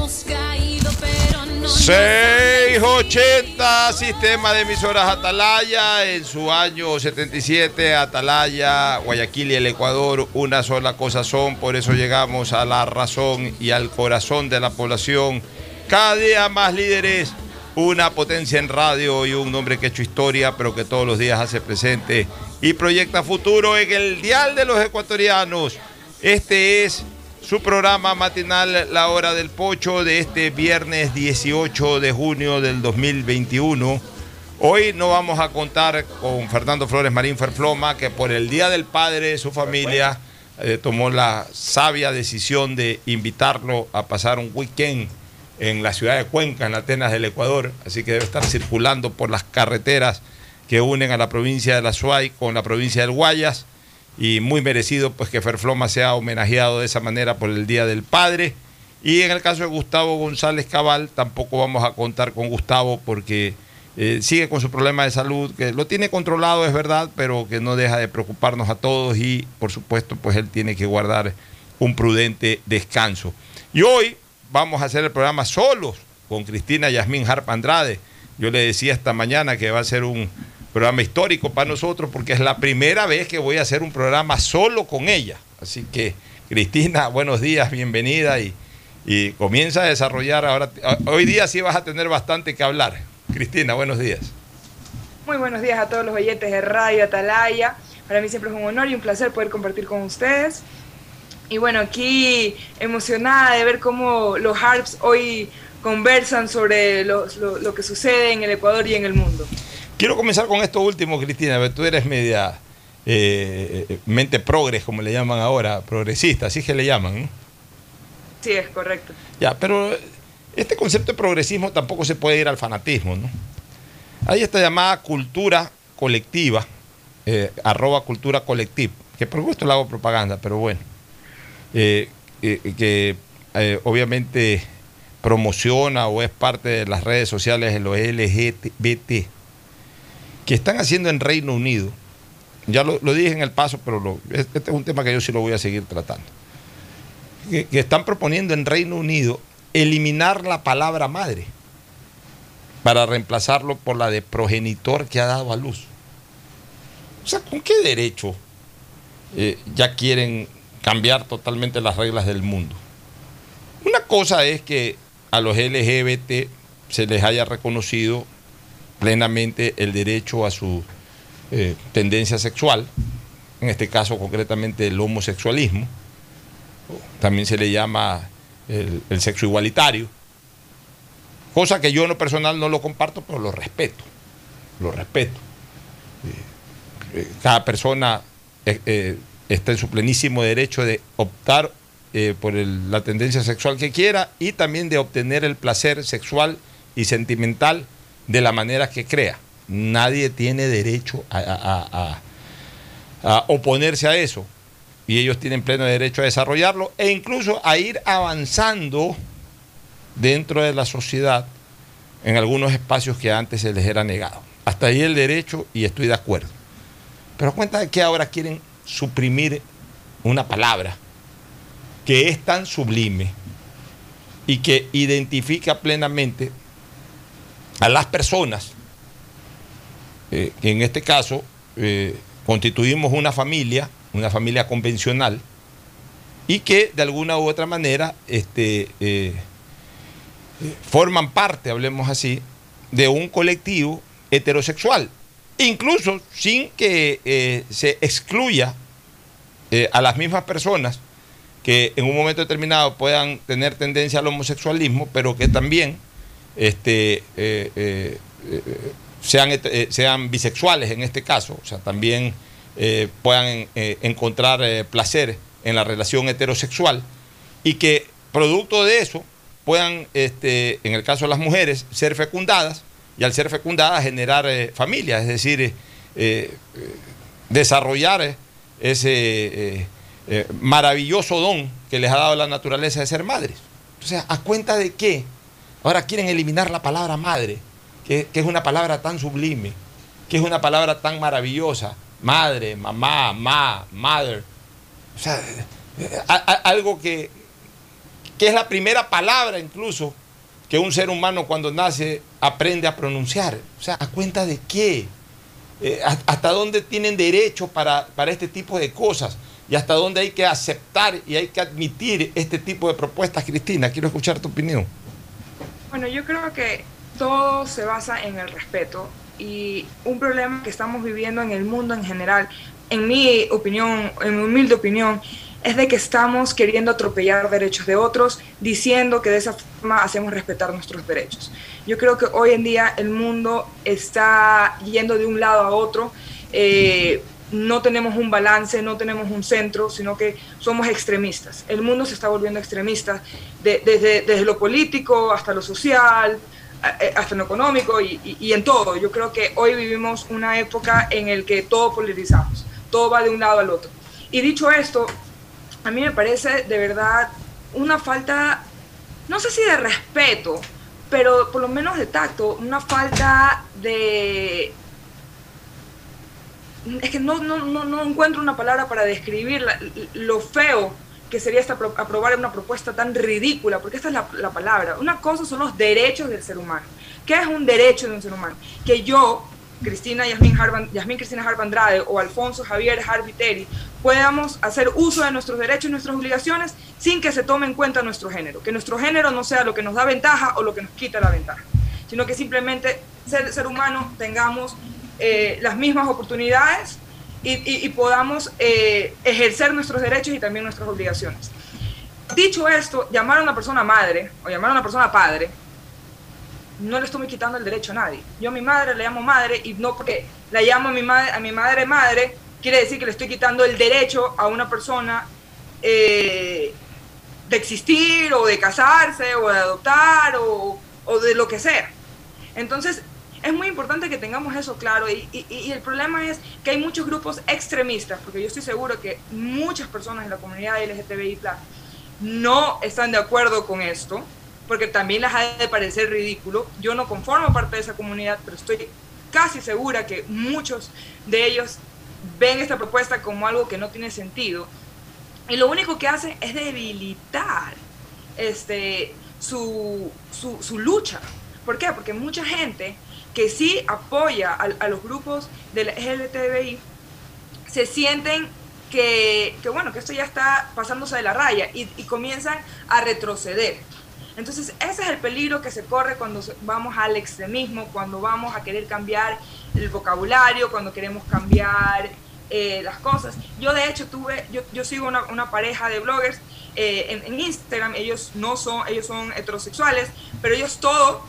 Hemos caído, pero no. nos 680, sistema de emisoras Atalaya, en su año 77, Atalaya, Guayaquil y el Ecuador, una sola cosa son, por eso llegamos a la razón y al corazón de la población. Cada día más líderes, una potencia en radio y un hombre que ha hecho historia, pero que todos los días hace presente y proyecta futuro en el dial de los ecuatorianos. Este es su programa matinal La Hora del Pocho de este viernes 18 de junio del 2021. Hoy no vamos a contar con Fernando Flores Marín Ferfloma, que por el Día del Padre su familia eh, tomó la sabia decisión de invitarlo a pasar un weekend en la ciudad de Cuenca, en Atenas del Ecuador. Así que debe estar circulando por las carreteras que unen a la provincia de La Suay con la provincia del Guayas y muy merecido pues que Ferfloma sea homenajeado de esa manera por el Día del Padre. Y en el caso de Gustavo González Cabal, tampoco vamos a contar con Gustavo porque eh, sigue con su problema de salud, que lo tiene controlado, es verdad, pero que no deja de preocuparnos a todos y por supuesto pues él tiene que guardar un prudente descanso. Y hoy vamos a hacer el programa solos con Cristina Yasmín Harp Andrade. Yo le decía esta mañana que va a ser un programa histórico para nosotros porque es la primera vez que voy a hacer un programa solo con ella. Así que, Cristina, buenos días, bienvenida y, comienza a desarrollar ahora. Hoy día sí vas a tener bastante que hablar. Cristina, buenos días. Muy buenos días a todos los oyentes de Radio Atalaya. Para mí siempre es un honor y un placer poder compartir con ustedes. Y bueno, aquí emocionada de ver cómo los Harps hoy conversan sobre lo que sucede en el Ecuador y en el mundo. Quiero comenzar con esto último, Cristina. Tú eres media eh, mente progres, como le llaman ahora, progresista, así que le llaman. ¿no? Sí, es correcto. Ya, pero este concepto de progresismo tampoco se puede ir al fanatismo, ¿no? Hay esta llamada cultura colectiva, eh, arroba cultura colectiva, que por gusto le hago propaganda, pero bueno, eh, eh, que obviamente promociona o es parte de las redes sociales de los LGBT, que están haciendo en Reino Unido ya lo, dije en el paso, pero este es un tema que yo sí lo voy a seguir tratando. Que, que están proponiendo en Reino Unido eliminar la palabra madre para reemplazarlo por la de progenitor que ha dado a luz. O sea, ¿con qué derecho eh, ya quieren cambiar totalmente las reglas del mundo? Una cosa es que a los LGBT se les haya reconocido plenamente el derecho a su eh, tendencia sexual, en este caso concretamente el homosexualismo, también se le llama el, sexo igualitario, cosa que yo en lo personal no lo comparto, pero lo respeto, lo respeto. Eh, eh, cada persona está en su plenísimo derecho de optar por la tendencia sexual que quiera y también de obtener el placer sexual y sentimental de la manera que crea. Nadie tiene derecho a, a- a- oponerse a eso y ellos tienen pleno derecho a desarrollarlo e incluso a ir avanzando dentro de la sociedad en algunos espacios que antes se les era negado. Hasta ahí el derecho y estoy de acuerdo. Pero cuenta de que ahora quieren suprimir una palabra que es tan sublime y que identifica plenamente a las personas eh, que en este caso eh, constituimos una familia, una familia convencional, y que de alguna u otra manera este, eh, forman parte, hablemos así, de un colectivo heterosexual, incluso sin que se excluya a las mismas personas que en un momento determinado puedan tener tendencia al homosexualismo, pero que también este, eh, eh, eh, sean, sean bisexuales en este caso, o sea, también puedan encontrar placer en la relación heterosexual y que producto de eso puedan, este, en el caso de las mujeres, ser fecundadas y al ser fecundadas generar familias, es decir, desarrollar ese maravilloso don que les ha dado la naturaleza de ser madres. Entonces, ¿a cuenta de qué? Ahora quieren eliminar la palabra madre, que, es una palabra tan sublime, que es una palabra tan maravillosa. Madre, mamá, ma, mother. O sea, algo que, que es la primera palabra incluso que un ser humano cuando nace aprende a pronunciar. O sea, ¿a cuenta de qué? Eh, ¿a- ¿Hasta dónde tienen derecho para, para este tipo de cosas? ¿Y hasta dónde hay que aceptar y hay que admitir este tipo de propuestas, Cristina? Quiero escuchar tu opinión. Bueno, yo creo que todo se basa en el respeto y un problema que estamos viviendo en el mundo en general, en mi opinión, en mi humilde opinión, es de que estamos queriendo atropellar derechos de otros, diciendo que de esa forma hacemos respetar nuestros derechos. Yo creo que hoy en día el mundo está yendo de un lado a otro. eh, no tenemos un balance, no tenemos un centro, sino que somos extremistas. El mundo se está volviendo extremista de- desde, desde lo político hasta lo social, a- eh, hasta lo económico y, y- y en todo. Yo creo que hoy vivimos una época en el que todo polarizamos, todo va de un lado al otro. Y dicho esto, a mí me parece de verdad una falta, no sé si de respeto, pero por lo menos de tacto, una falta de... Es que no, no, no, no encuentro una palabra para describir la- lo feo que sería pro- aprobar una propuesta tan ridícula, porque esta es la, la palabra. Una cosa son los derechos del ser humano. ¿Qué es un derecho de un ser humano? Que yo, Cristina Yasmín, Harban, Yasmín Cristina Harbandrade o Alfonso Javier Harviteri podamos hacer uso de nuestros derechos y nuestras obligaciones sin que se tome en cuenta nuestro género. Que nuestro género no sea lo que nos da ventaja o lo que nos quita la ventaja, sino que simplemente ser, ser humano tengamos eh, las mismas oportunidades y, podamos eh, ejercer nuestros derechos y también nuestras obligaciones. Dicho esto, llamar a una persona madre o llamar a una persona padre no le estoy quitando el derecho a nadie. Yo a mi madre le llamo madre y no porque la llamo a mi madre, a mi madre madre, quiere decir que le estoy quitando el derecho a una persona eh, de existir o de casarse o de adoptar o, o de lo que sea. Entonces, es muy importante que tengamos eso claro y, y- y el problema es que hay muchos grupos extremistas, porque yo estoy seguro que muchas personas en la comunidad LGTBI no están de acuerdo con esto, porque también les ha de parecer ridículo. Yo no conformo parte de esa comunidad, pero estoy casi segura que muchos de ellos ven esta propuesta como algo que no tiene sentido. Y lo único que hacen es debilitar este, su, su, su lucha. ¿Por qué? Porque mucha gente que sí apoya a, los grupos del LGTBI se sienten que, que, bueno, que esto ya está pasándose de la raya y, comienzan a retroceder. Entonces, ese es el peligro que se corre cuando vamos al extremismo, cuando vamos a querer cambiar el vocabulario, cuando queremos cambiar eh, las cosas. Yo, de hecho, tuve, yo, yo sigo una, una pareja de bloggers eh, en, en, Instagram, ellos no son, ellos son heterosexuales, pero ellos todo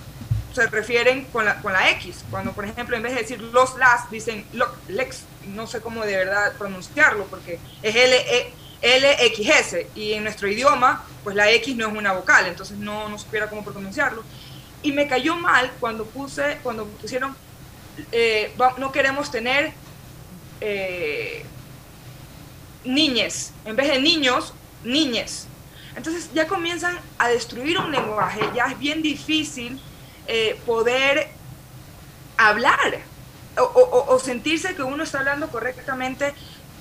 se refieren con la, con la X. Cuando, por ejemplo, en vez de decir los las, dicen lo, lex, no sé cómo de verdad pronunciarlo, porque es L, -E, LXS, y en nuestro idioma, pues la X no es una vocal, entonces no, no supiera cómo pronunciarlo. Y me cayó mal cuando puse, cuando pusieron, eh, no queremos tener eh, niñes, en vez de niños, niñes. Entonces ya comienzan a destruir un lenguaje, ya es bien difícil eh, poder hablar o, sentirse que uno está hablando correctamente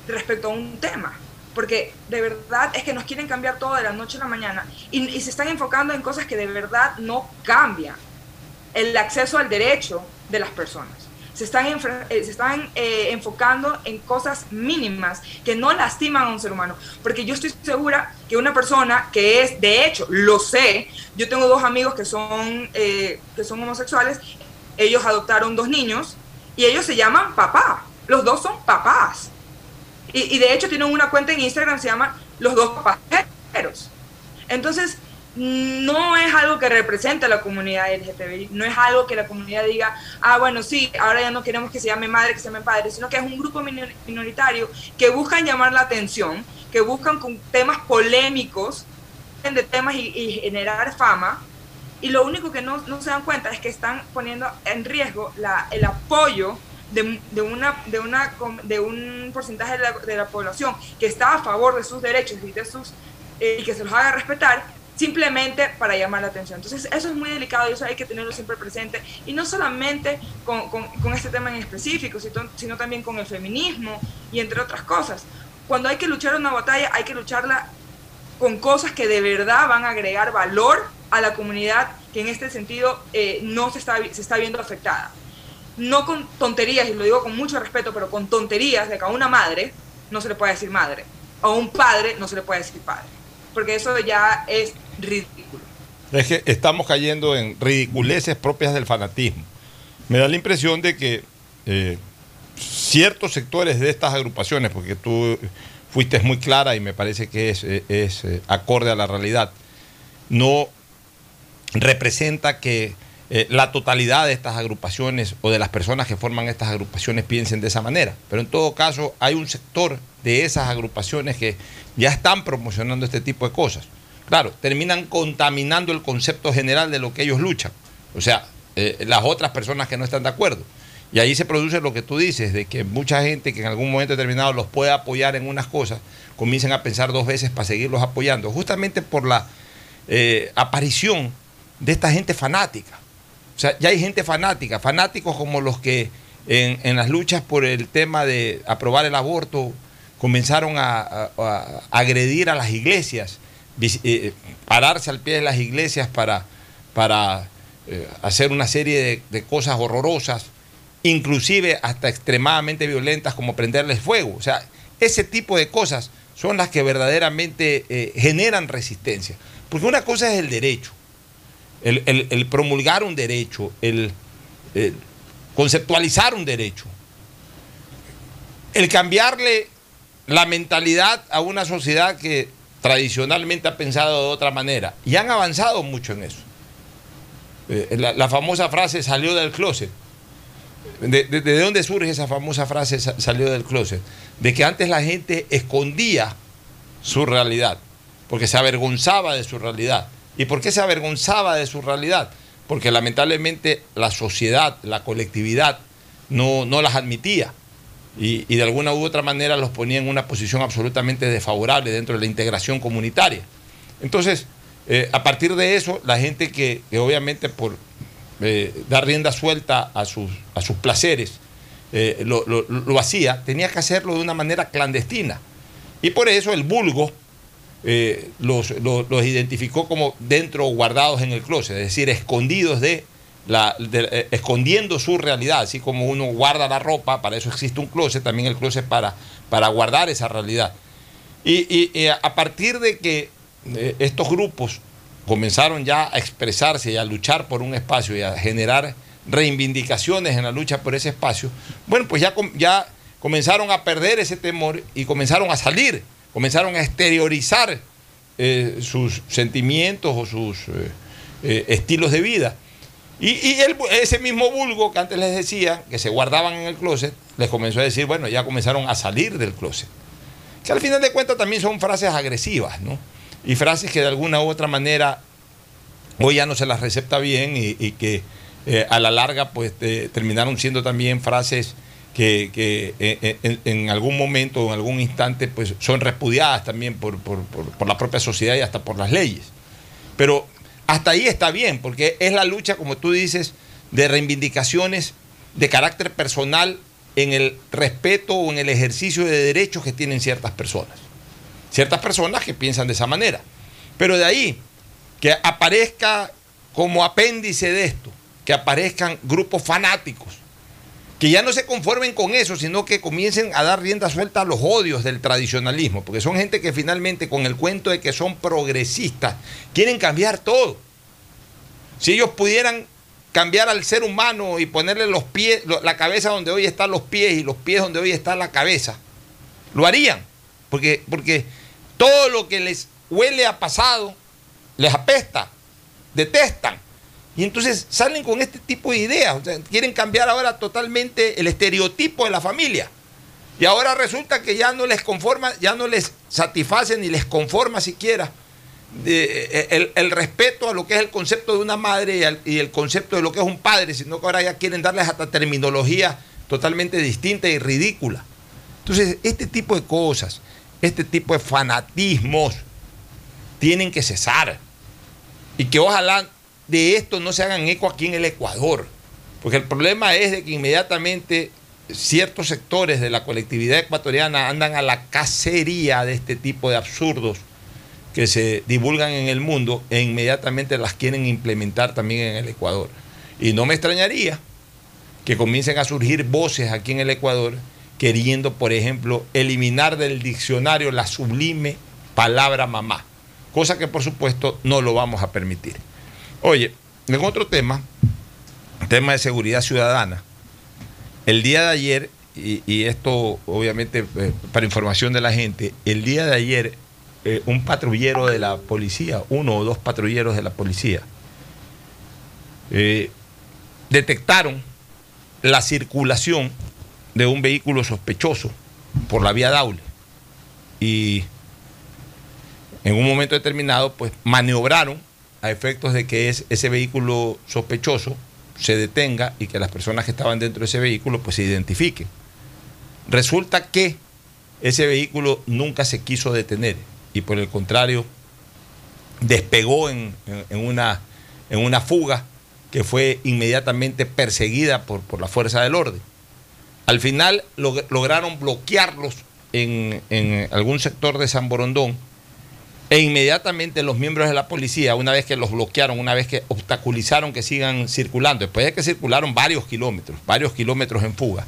respecto a un tema. Porque de verdad es que nos quieren cambiar todo de la noche a la mañana y se están enfocando en cosas que de verdad no cambian. El acceso al derecho de las personas. Se están, eh, se están eh, enfocando en cosas mínimas que no lastiman a un ser humano. Porque yo estoy segura que una persona que es, de hecho, lo sé, yo tengo dos amigos que son, eh, que son homosexuales, ellos adoptaron dos niños y ellos se llaman papá. Los dos son papás. Y, y de hecho tienen una cuenta en Instagram, se llama Los dos papajeros. Entonces, no es algo que represente a la comunidad LGTBI, no es algo que la comunidad diga, ah, bueno, sí, ahora ya no queremos que se llame madre, que se llame padre, sino que es un grupo minoritario que buscan llamar la atención, que buscan con temas polémicos, de temas y, generar fama, y lo único que no, se dan cuenta es que están poniendo en riesgo la, el apoyo de, de, una, de, una, de un porcentaje de la, de la, población que está a favor de sus derechos y, de sus, eh, y que se los haga respetar simplemente para llamar la atención. Entonces eso es muy delicado y eso hay que tenerlo siempre presente y no solamente con, este tema en específico, sino, sino también con el feminismo y entre otras cosas. Cuando hay que luchar una batalla hay que lucharla con cosas que de verdad van a agregar valor a la comunidad que en este sentido eh, no se está, se está viendo afectada no con tonterías, y lo digo con mucho respeto, pero con tonterías de que a una madre no se le puede decir madre, a un padre no se le puede decir padre, porque eso ya es ridículo. Es que estamos cayendo en ridiculeces propias del fanatismo. Me da la impresión de que eh, ciertos sectores de estas agrupaciones, porque tú fuiste muy clara y me parece que es, es eh, acorde a la realidad, no representa que eh, la totalidad de estas agrupaciones o de las personas que forman estas agrupaciones piensen de esa manera. Pero en todo caso hay un sector de esas agrupaciones que ya están promocionando este tipo de cosas. Claro, terminan contaminando el concepto general de lo que ellos luchan. O sea, eh, las otras personas que no están de acuerdo. Y ahí se produce lo que tú dices, de que mucha gente que en algún momento determinado los puede apoyar en unas cosas, comiencen a pensar dos veces para seguirlos apoyando, justamente por la eh, aparición de esta gente fanática. O sea, ya hay gente fanática, fanáticos como los que en, en las luchas por el tema de aprobar el aborto comenzaron a, agredir a las iglesias, eh, pararse al pie de las iglesias para, para eh, hacer una serie de, cosas horrorosas, inclusive hasta extremadamente violentas como prenderles fuego. O sea, ese tipo de cosas son las que verdaderamente eh, generan resistencia. Porque una cosa es el derecho el, promulgar un derecho, el, conceptualizar un derecho, el cambiarle la mentalidad a una sociedad que tradicionalmente ha pensado de otra manera. Y han avanzado mucho en eso. Eh, la, famosa frase salió del closet. De, de, ¿De, dónde surge esa famosa frase salió del closet? De que antes la gente escondía su realidad, porque se avergonzaba de su realidad. ¿Y por qué se avergonzaba de su realidad? Porque lamentablemente la sociedad, la colectividad, no, no las admitía. Y, de alguna u otra manera los ponía en una posición absolutamente desfavorable dentro de la integración comunitaria. Entonces, eh, a partir de eso, la gente que, obviamente por eh, dar rienda suelta a sus, a sus placeres, eh, lo, lo- hacía, tenía que hacerlo de una manera clandestina. Y por eso el vulgo los, los- los identificó como dentro guardados en el closet, es decir, escondidos de eh, escondiendo su realidad, así como uno guarda la ropa, para eso existe un closet, también el closet para, para guardar esa realidad. Y, a partir de que eh, estos grupos comenzaron ya a expresarse y a luchar por un espacio y a generar reivindicaciones en la lucha por ese espacio, bueno, pues ya, ya comenzaron a perder ese temor y comenzaron a salir, comenzaron a exteriorizar eh, sus sentimientos o sus estilos de vida. Y, y ese mismo vulgo que antes les decía, que se guardaban en el closet, les comenzó a decir, bueno, ya comenzaron a salir del closet. Que al final de cuentas también son frases agresivas, ¿no? Y frases que de alguna u otra manera hoy ya no se las recepta bien y, que eh, a la larga pues eh, terminaron siendo también frases que, que, eh, en, algún momento o en algún instante pues son repudiadas también por- por- por la propia sociedad y hasta por las leyes. Pero hasta ahí está bien, porque es la lucha, como tú dices, de reivindicaciones de carácter personal en el respeto o en el ejercicio de derechos que tienen ciertas personas. Ciertas personas que piensan de esa manera. Pero de ahí que aparezca como apéndice de esto, que aparezcan grupos fanáticos, que ya no se conformen con eso, sino que comiencen a dar rienda suelta a los odios del tradicionalismo, porque son gente que finalmente con el cuento de que son progresistas, quieren cambiar todo. Si ellos pudieran cambiar al ser humano y ponerle los pies, la cabeza donde hoy están los pies y los pies donde hoy está la cabeza, lo harían, porque, porque todo lo que les huele a pasado les apesta, detestan. Y entonces salen con este tipo de ideas. o sea, quieren cambiar ahora totalmente el estereotipo de la familia. Y ahora resulta que ya no les conforma, ya no les satisface ni les conforma siquiera de- el, el respeto a lo que es el concepto de una madre y, y el concepto de lo que es un padre, sino que ahora ya quieren darles hasta terminología totalmente distinta y ridícula. Entonces, este tipo de cosas, este tipo de fanatismos, tienen que cesar. Y que ojalá de esto no se hagan eco aquí en el Ecuador. Porque el problema es de que inmediatamente ciertos sectores de la colectividad ecuatoriana andan a la cacería de este tipo de absurdos que se divulgan en el mundo e inmediatamente las quieren implementar también en el Ecuador. Y no me extrañaría que comiencen a surgir voces aquí en el Ecuador queriendo, por ejemplo, eliminar del diccionario la sublime palabra mamá, cosa que por supuesto no lo vamos a permitir. Oye, en otro tema, tema de seguridad ciudadana, el día de ayer, y, esto obviamente eh, para información de la gente, el día de ayer eh, un patrullero de la policía, uno o dos patrulleros de la policía, eh, detectaron la circulación de un vehículo sospechoso por la vía Daule. Y en un momento determinado, pues maniobraron a efectos de que es, ese vehículo sospechoso se detenga y que las personas que estaban dentro de ese vehículo pues se identifiquen. Resulta que ese vehículo nunca se quiso detener y por el contrario despegó en, en- una, en una fuga que fue inmediatamente perseguida por, por la fuerza del orden. Al final log- lograron bloquearlos en, en algún sector de San Borondón e inmediatamente los miembros de la policía, una vez que los bloquearon, una vez que obstaculizaron que sigan circulando, después de que circularon varios kilómetros, varios kilómetros en fuga,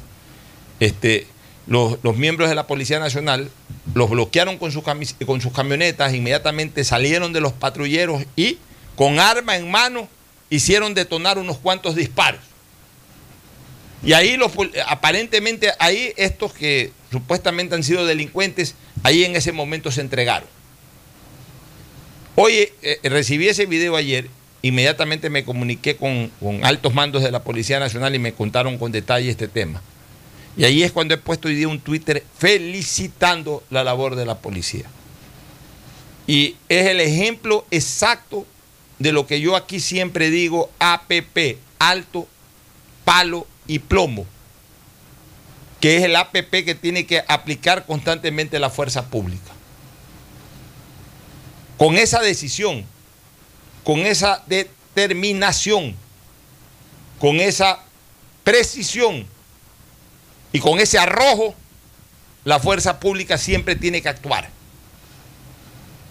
este, los, miembros de la Policía Nacional los bloquearon con, sus con sus camionetas, inmediatamente salieron de los patrulleros y con arma en mano hicieron detonar unos cuantos disparos. Y ahí los, aparentemente, ahí estos que supuestamente han sido delincuentes, ahí en ese momento se entregaron. Oye, eh, recibí ese video ayer, inmediatamente me comuniqué con, con altos mandos de la Policía Nacional y me contaron con detalle este tema. Y ahí es cuando he puesto hoy día un Twitter felicitando la labor de la policía. Y es el ejemplo exacto de lo que yo aquí siempre digo, APP, alto, palo y plomo, que es el APP que tiene que aplicar constantemente la fuerza pública. Con esa decisión, con esa determinación, con esa precisión, Y con ese arrojo, la fuerza pública siempre tiene que actuar.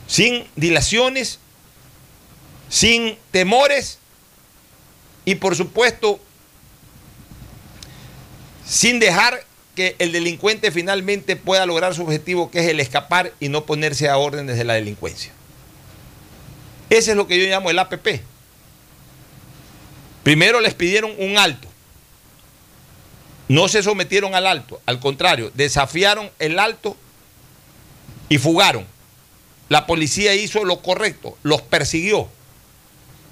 Sin dilaciones, sin temores y por supuesto sin dejar que el delincuente finalmente pueda lograr su objetivo, que es el escapar y no ponerse a órdenes de la delincuencia. Ese es lo que yo llamo el APP. Primero les pidieron un alto. No se sometieron al alto, al contrario, desafiaron el alto y fugaron. La policía hizo lo correcto, los persiguió.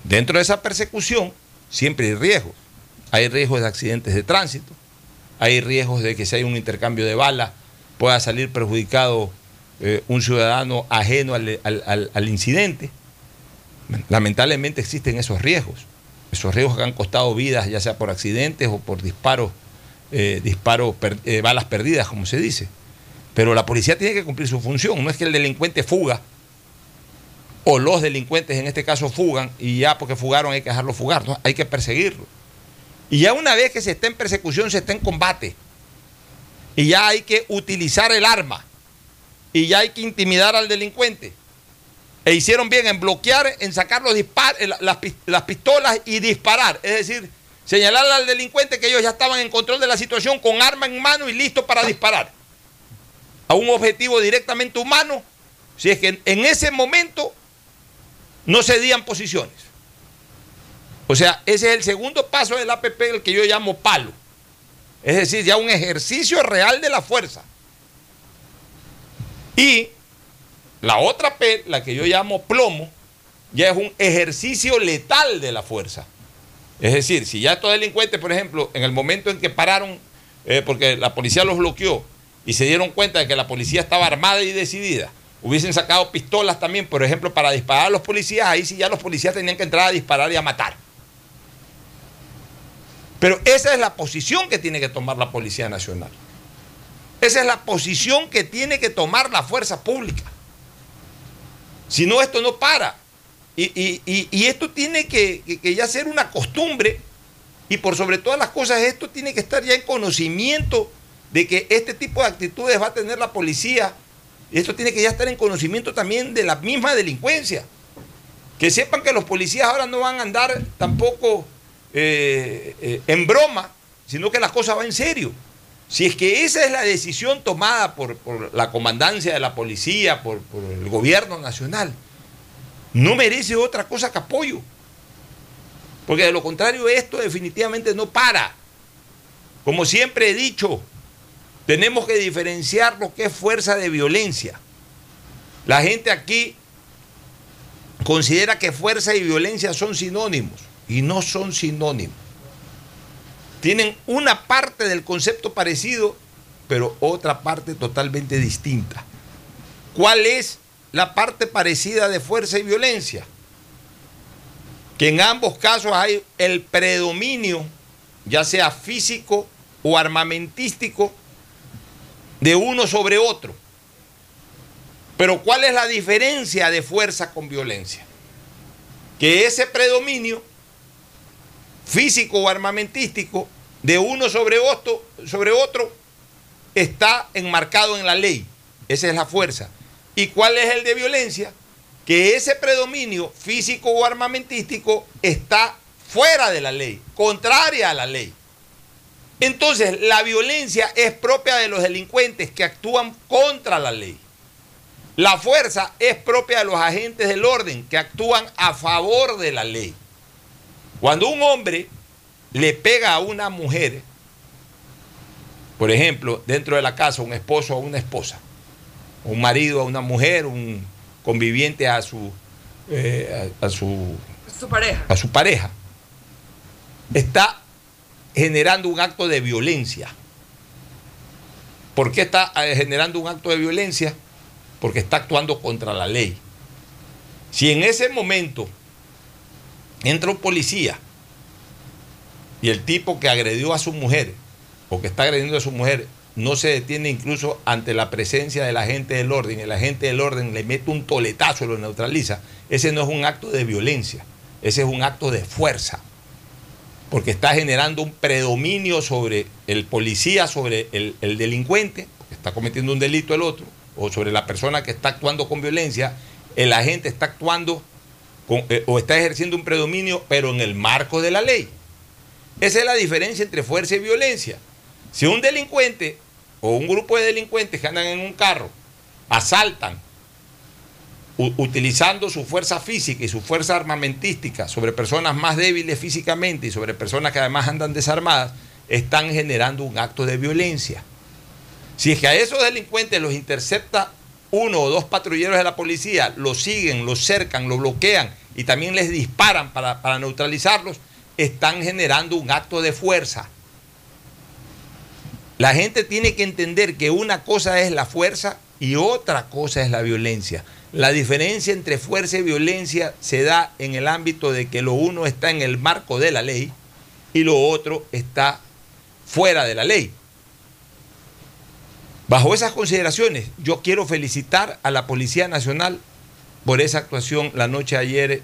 Dentro de esa persecución siempre hay riesgos. Hay riesgos de accidentes de tránsito, hay riesgos de que si hay un intercambio de balas pueda salir perjudicado eh, un ciudadano ajeno al, incidente. Lamentablemente existen esos riesgos. Esos riesgos que han costado vidas, ya sea por accidentes o por disparos, eh, disparos eh, balas perdidas, como se dice. Pero la policía tiene que cumplir su función. No es que el delincuente fuga, o los delincuentes en este caso fugan, y ya porque fugaron hay que dejarlo fugar, ¿no? hay que perseguirlo. Y ya una vez que se está en persecución, se está en combate. Y ya hay que utilizar el arma. Y ya hay que intimidar al delincuente. E hicieron bien en bloquear, en sacar eh, la- las, pis- las pistolas y disparar. Es decir, señalarle al delincuente que ellos ya estaban en control de la situación con arma en mano y listos para disparar. A un objetivo directamente humano, si es que en ese momento no cedían posiciones. O sea, ese es el segundo paso del APP, el que yo llamo palo. Es decir, ya un ejercicio real de la fuerza. Y la otra P, la que yo llamo plomo, ya es un ejercicio letal de la fuerza. Es decir, si ya estos delincuentes, por ejemplo, en el momento en que pararon, eh, porque la policía los bloqueó y se dieron cuenta de que la policía estaba armada y decidida, hubiesen sacado pistolas también, por ejemplo, para disparar a los policías, ahí sí ya los policías tenían que entrar a disparar y a matar. Pero esa es la posición que tiene que tomar la Policía Nacional. Esa es la posición que tiene que tomar la fuerza pública. Si no, esto no para. Y, y- y- esto tiene que, que- ya ser una costumbre. Y por sobre todas las cosas, esto tiene que estar ya en conocimiento de que este tipo de actitudes va a tener la policía. Esto tiene que ya estar en conocimiento también de la misma delincuencia. Que sepan que los policías ahora no van a andar tampoco eh, eh, en broma, sino que las cosas van en serio. Si es que esa es la decisión tomada por, por la comandancia de la policía, por, por el gobierno nacional, no merece otra cosa que apoyo. Porque de lo contrario esto definitivamente no para. Como siempre he dicho, tenemos que diferenciar lo que es fuerza de violencia. La gente aquí considera que fuerza y violencia son sinónimos y no son sinónimos. Tienen una parte del concepto parecido, pero otra parte totalmente distinta. ¿Cuál es la parte parecida de fuerza y violencia? Que en ambos casos hay el predominio, ya sea físico o armamentístico, de uno sobre otro. Pero ¿cuál es la diferencia de fuerza con violencia? Que ese predominio físico o armamentístico de uno sobre otro, sobre otro está enmarcado en la ley. Esa es la fuerza. ¿Y cuál es el de violencia? Que ese predominio físico o armamentístico está fuera de la ley, contraria a la ley. Entonces, la violencia es propia de los delincuentes que actúan contra la ley. La fuerza es propia de los agentes del orden que actúan a favor de la ley. Cuando un hombre le pega a una mujer, por ejemplo, dentro de la casa, un esposo a una esposa, un marido a una mujer, un conviviente a su, eh, a, a su, Su pareja. a su pareja, está generando un acto de violencia. ¿Por qué está eh, generando un acto de violencia? Porque está actuando contra la ley. Si en ese momento entra un policía. Y el tipo que agredió a su mujer o que está agrediendo a su mujer no se detiene incluso ante la presencia del agente del orden, el agente del orden le mete un toletazo y lo neutraliza, ese no es un acto de violencia, ese es un acto de fuerza. porque está generando un predominio sobre el policía, sobre el, el delincuente, que está cometiendo un delito el otro, o sobre la persona que está actuando con violencia, el agente está actuando eh, o está ejerciendo un predominio, pero en el marco de la ley. Esa es la diferencia entre fuerza y violencia. Si un delincuente o un grupo de delincuentes que andan en un carro asaltan utilizando su fuerza física y su fuerza armamentística sobre personas más débiles físicamente y sobre personas que además andan desarmadas, están generando un acto de violencia. Si es que a esos delincuentes los intercepta uno o dos patrulleros de la policía, los siguen, los cercan, los bloquean y también les disparan para, para neutralizarlos, están generando un acto de fuerza. La gente tiene que entender que una cosa es la fuerza y otra cosa es la violencia. La diferencia entre fuerza y violencia se da en el ámbito de que lo uno está en el marco de la ley y lo otro está fuera de la ley. Bajo esas consideraciones, yo quiero felicitar a la Policía Nacional por esa actuación la noche de ayer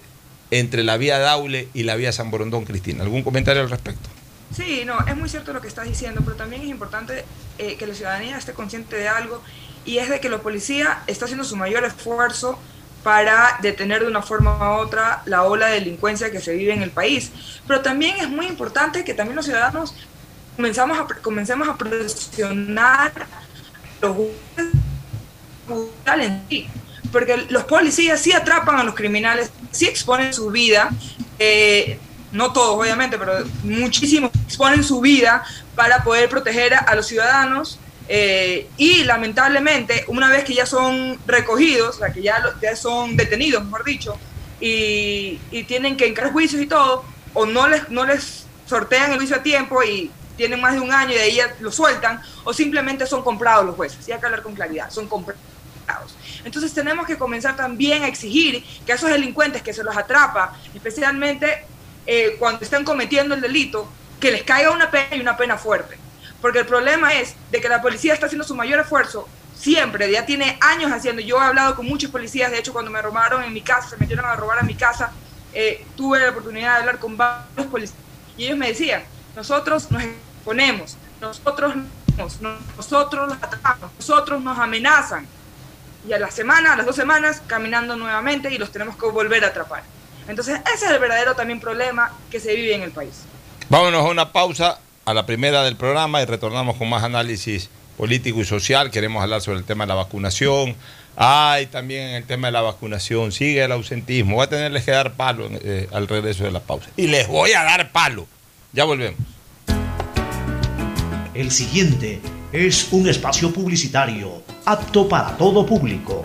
entre la vía Daule y la vía San Borondón, Cristina. ¿Algún comentario al respecto? Sí, no, es muy cierto lo que estás diciendo, pero también es importante eh, que la ciudadanía esté consciente de algo y es de que la policía está haciendo su mayor esfuerzo para detener de una forma u otra la ola de delincuencia que se vive en el país. Pero también es muy importante que también los ciudadanos comenzamos a, comencemos a presionar los en sí. Porque los policías sí atrapan a los criminales, sí exponen su vida, eh, no todos obviamente, pero muchísimos exponen su vida para poder proteger a, los ciudadanos eh, y lamentablemente una vez que ya son recogidos, o sea, que ya, ya son detenidos, mejor dicho, y, y tienen que encarar juicios y todo, o no les, no les sortean el juicio a tiempo y tienen más de un año y de ahí lo sueltan, o simplemente son comprados los jueces, y hay que hablar con claridad, son comprados. Entonces tenemos que comenzar también a exigir que a esos delincuentes que se los atrapa, especialmente eh, cuando están cometiendo el delito, que les caiga una pena y una pena fuerte. Porque el problema es de que la policía está haciendo su mayor esfuerzo siempre, ya tiene años haciendo. Yo he hablado con muchos policías, de hecho cuando me robaron en mi casa, se metieron a robar a mi casa, eh, tuve la oportunidad de hablar con varios policías y ellos me decían, nosotros nos exponemos, nosotros nos, nosotros los atrapamos, nosotros nos amenazan. Y a la semana, a las dos semanas, caminando nuevamente y los tenemos que volver a atrapar. Entonces ese es el verdadero también problema que se vive en el país. Vámonos a una pausa, a la primera del programa y retornamos con más análisis político y social. Queremos hablar sobre el tema de la vacunación. Ay, también en el tema de la vacunación sigue el ausentismo. Voy a tenerles que dar palo eh, al regreso de la pausa. Y les voy a dar palo. Ya volvemos. El siguiente es un espacio publicitario apto para todo público.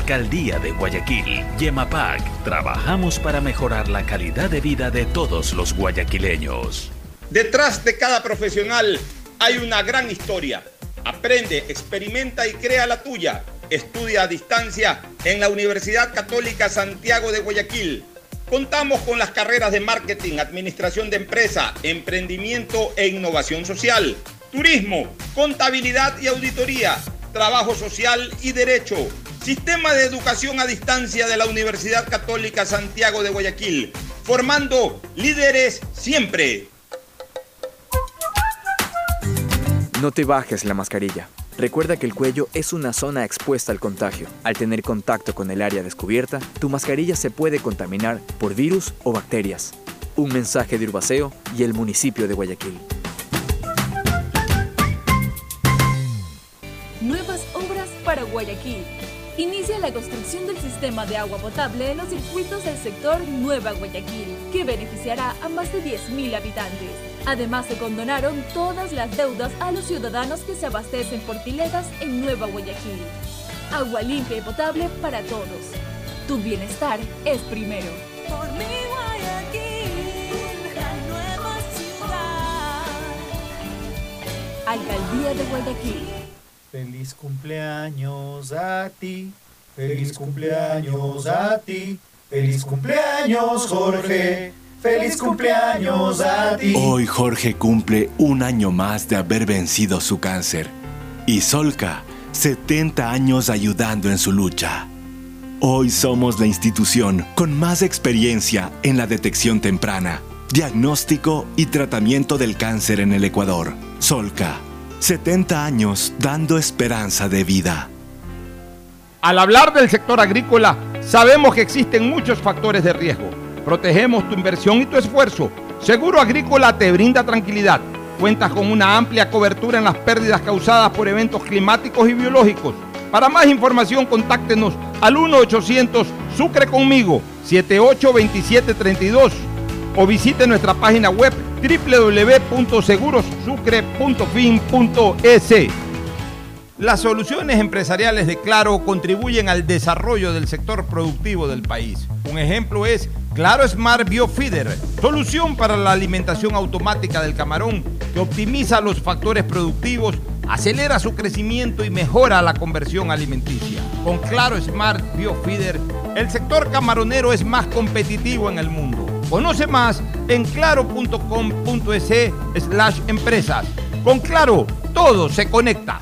Alcaldía de Guayaquil, Yemapac, trabajamos para mejorar la calidad de vida de todos los guayaquileños. Detrás de cada profesional hay una gran historia. Aprende, experimenta y crea la tuya. Estudia a distancia en la Universidad Católica Santiago de Guayaquil. Contamos con las carreras de marketing, administración de empresa, emprendimiento e innovación social, turismo, contabilidad y auditoría, trabajo social y derecho. Sistema de educación a distancia de la Universidad Católica Santiago de Guayaquil, formando líderes siempre. No te bajes la mascarilla. Recuerda que el cuello es una zona expuesta al contagio. Al tener contacto con el área descubierta, tu mascarilla se puede contaminar por virus o bacterias. Un mensaje de Urbaceo y el municipio de Guayaquil. Nuevas obras para Guayaquil inicia la construcción del sistema de agua potable en los circuitos del sector Nueva Guayaquil, que beneficiará a más de 10.000 habitantes. Además, se condonaron todas las deudas a los ciudadanos que se abastecen por piletas en Nueva Guayaquil. Agua limpia y potable para todos. Tu bienestar es primero. Por mí, Guayaquil, la nueva ciudad. Alcaldía de Guayaquil. Feliz cumpleaños a ti, feliz cumpleaños a ti, feliz cumpleaños Jorge, feliz cumpleaños a ti. Hoy Jorge cumple un año más de haber vencido su cáncer. Y Solca, 70 años ayudando en su lucha. Hoy somos la institución con más experiencia en la detección temprana, diagnóstico y tratamiento del cáncer en el Ecuador. Solca, 70 años dando esperanza de vida. Al hablar del sector agrícola, sabemos que existen muchos factores de riesgo. Protegemos tu inversión y tu esfuerzo. Seguro Agrícola te brinda tranquilidad. Cuentas con una amplia cobertura en las pérdidas causadas por eventos climáticos y biológicos. Para más información, contáctenos al 1-800 Sucre conmigo 782732 o visite nuestra página web www.segurosucre.fin.es. Las soluciones empresariales de Claro contribuyen al desarrollo del sector productivo del país. Un ejemplo es Claro Smart Biofeeder, solución para la alimentación automática del camarón que optimiza los factores productivos, acelera su crecimiento y mejora la conversión alimenticia. Con Claro Smart Biofeeder, el sector camaronero es más competitivo en el mundo. Conoce más en claro.com.es slash empresas. Con Claro, todo se conecta.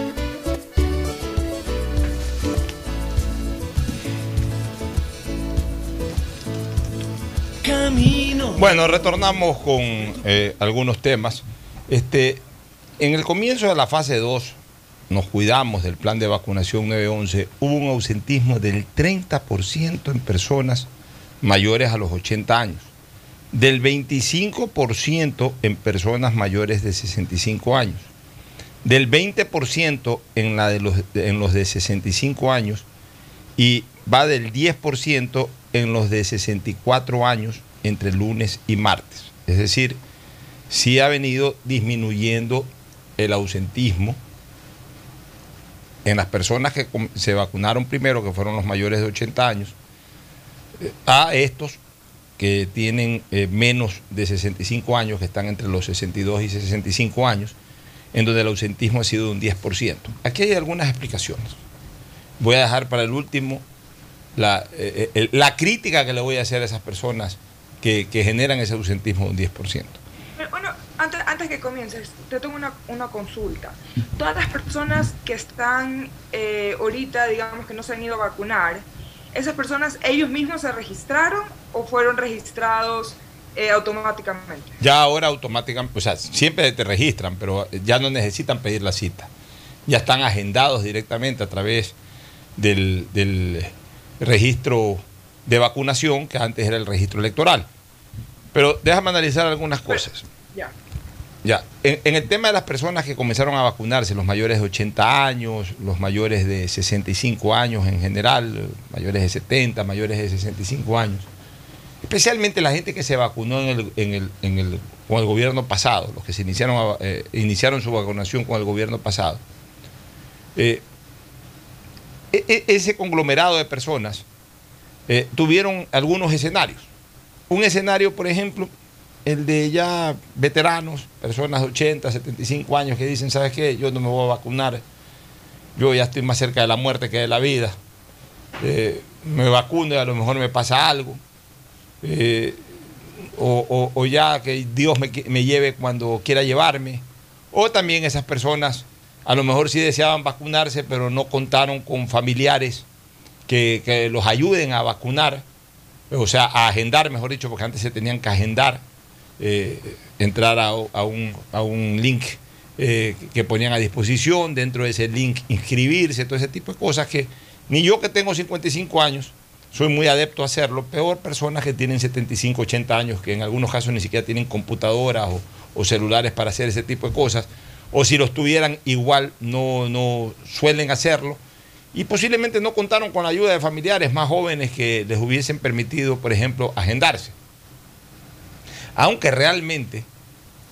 Bueno, retornamos con eh, algunos temas. Este, en el comienzo de la fase 2, nos cuidamos del plan de vacunación 911, hubo un ausentismo del 30% en personas mayores a los 80 años, del 25% en personas mayores de 65 años, del 20% en, la de los, en los de 65 años. Y va del 10% en los de 64 años entre lunes y martes. Es decir, sí ha venido disminuyendo el ausentismo en las personas que se vacunaron primero, que fueron los mayores de 80 años, eh, a estos que tienen eh, menos de 65 años, que están entre los 62 y 65 años, en donde el ausentismo ha sido de un 10%. Aquí hay algunas explicaciones. Voy a dejar para el último la, eh, la crítica que le voy a hacer a esas personas que, que generan ese ausentismo de un 10%. Pero, Bueno, antes, antes que comiences, te tengo una, una consulta. Todas las personas que están eh, ahorita, digamos que no se han ido a vacunar, ¿esas personas ellos mismos se registraron o fueron registrados eh, automáticamente? Ya ahora automáticamente, o sea, siempre te registran, pero ya no necesitan pedir la cita. Ya están agendados directamente a través del, del registro de vacunación, que antes era el registro electoral. Pero déjame analizar algunas cosas. Ya. Ya, en, en el tema de las personas que comenzaron a vacunarse, los mayores de 80 años, los mayores de 65 años en general, mayores de 70, mayores de 65 años, especialmente la gente que se vacunó en el, en el, en el- con el gobierno pasado, los que se iniciaron, a- eh, iniciaron su vacunación con el gobierno pasado, eh, e- e- ese conglomerado de personas eh, tuvieron algunos escenarios. Un escenario, por ejemplo, el de ya veteranos, personas de 80, 75 años que dicen, ¿sabes qué? Yo no me voy a vacunar, yo ya estoy más cerca de la muerte que de la vida, Eh, me vacuno y a lo mejor me pasa algo, Eh, o, ya que Dios me, me lleve cuando quiera llevarme, o también esas personas a lo mejor sí deseaban vacunarse, pero no contaron con familiares que, los ayuden a vacunar, o sea, a agendar, mejor dicho, porque antes se tenían que agendar, eh, entrar a, un, a un link eh, que ponían a disposición, dentro de ese link inscribirse, todo ese tipo de cosas que ni yo que tengo 55 años soy muy adepto a hacerlo, peor personas que tienen 75, 80 años, que en algunos casos ni siquiera tienen computadoras o, o celulares para hacer ese tipo de cosas, o si los tuvieran igual no, no suelen hacerlo y posiblemente no contaron con la ayuda de familiares más jóvenes que les hubiesen permitido, por ejemplo, agendarse. Aunque realmente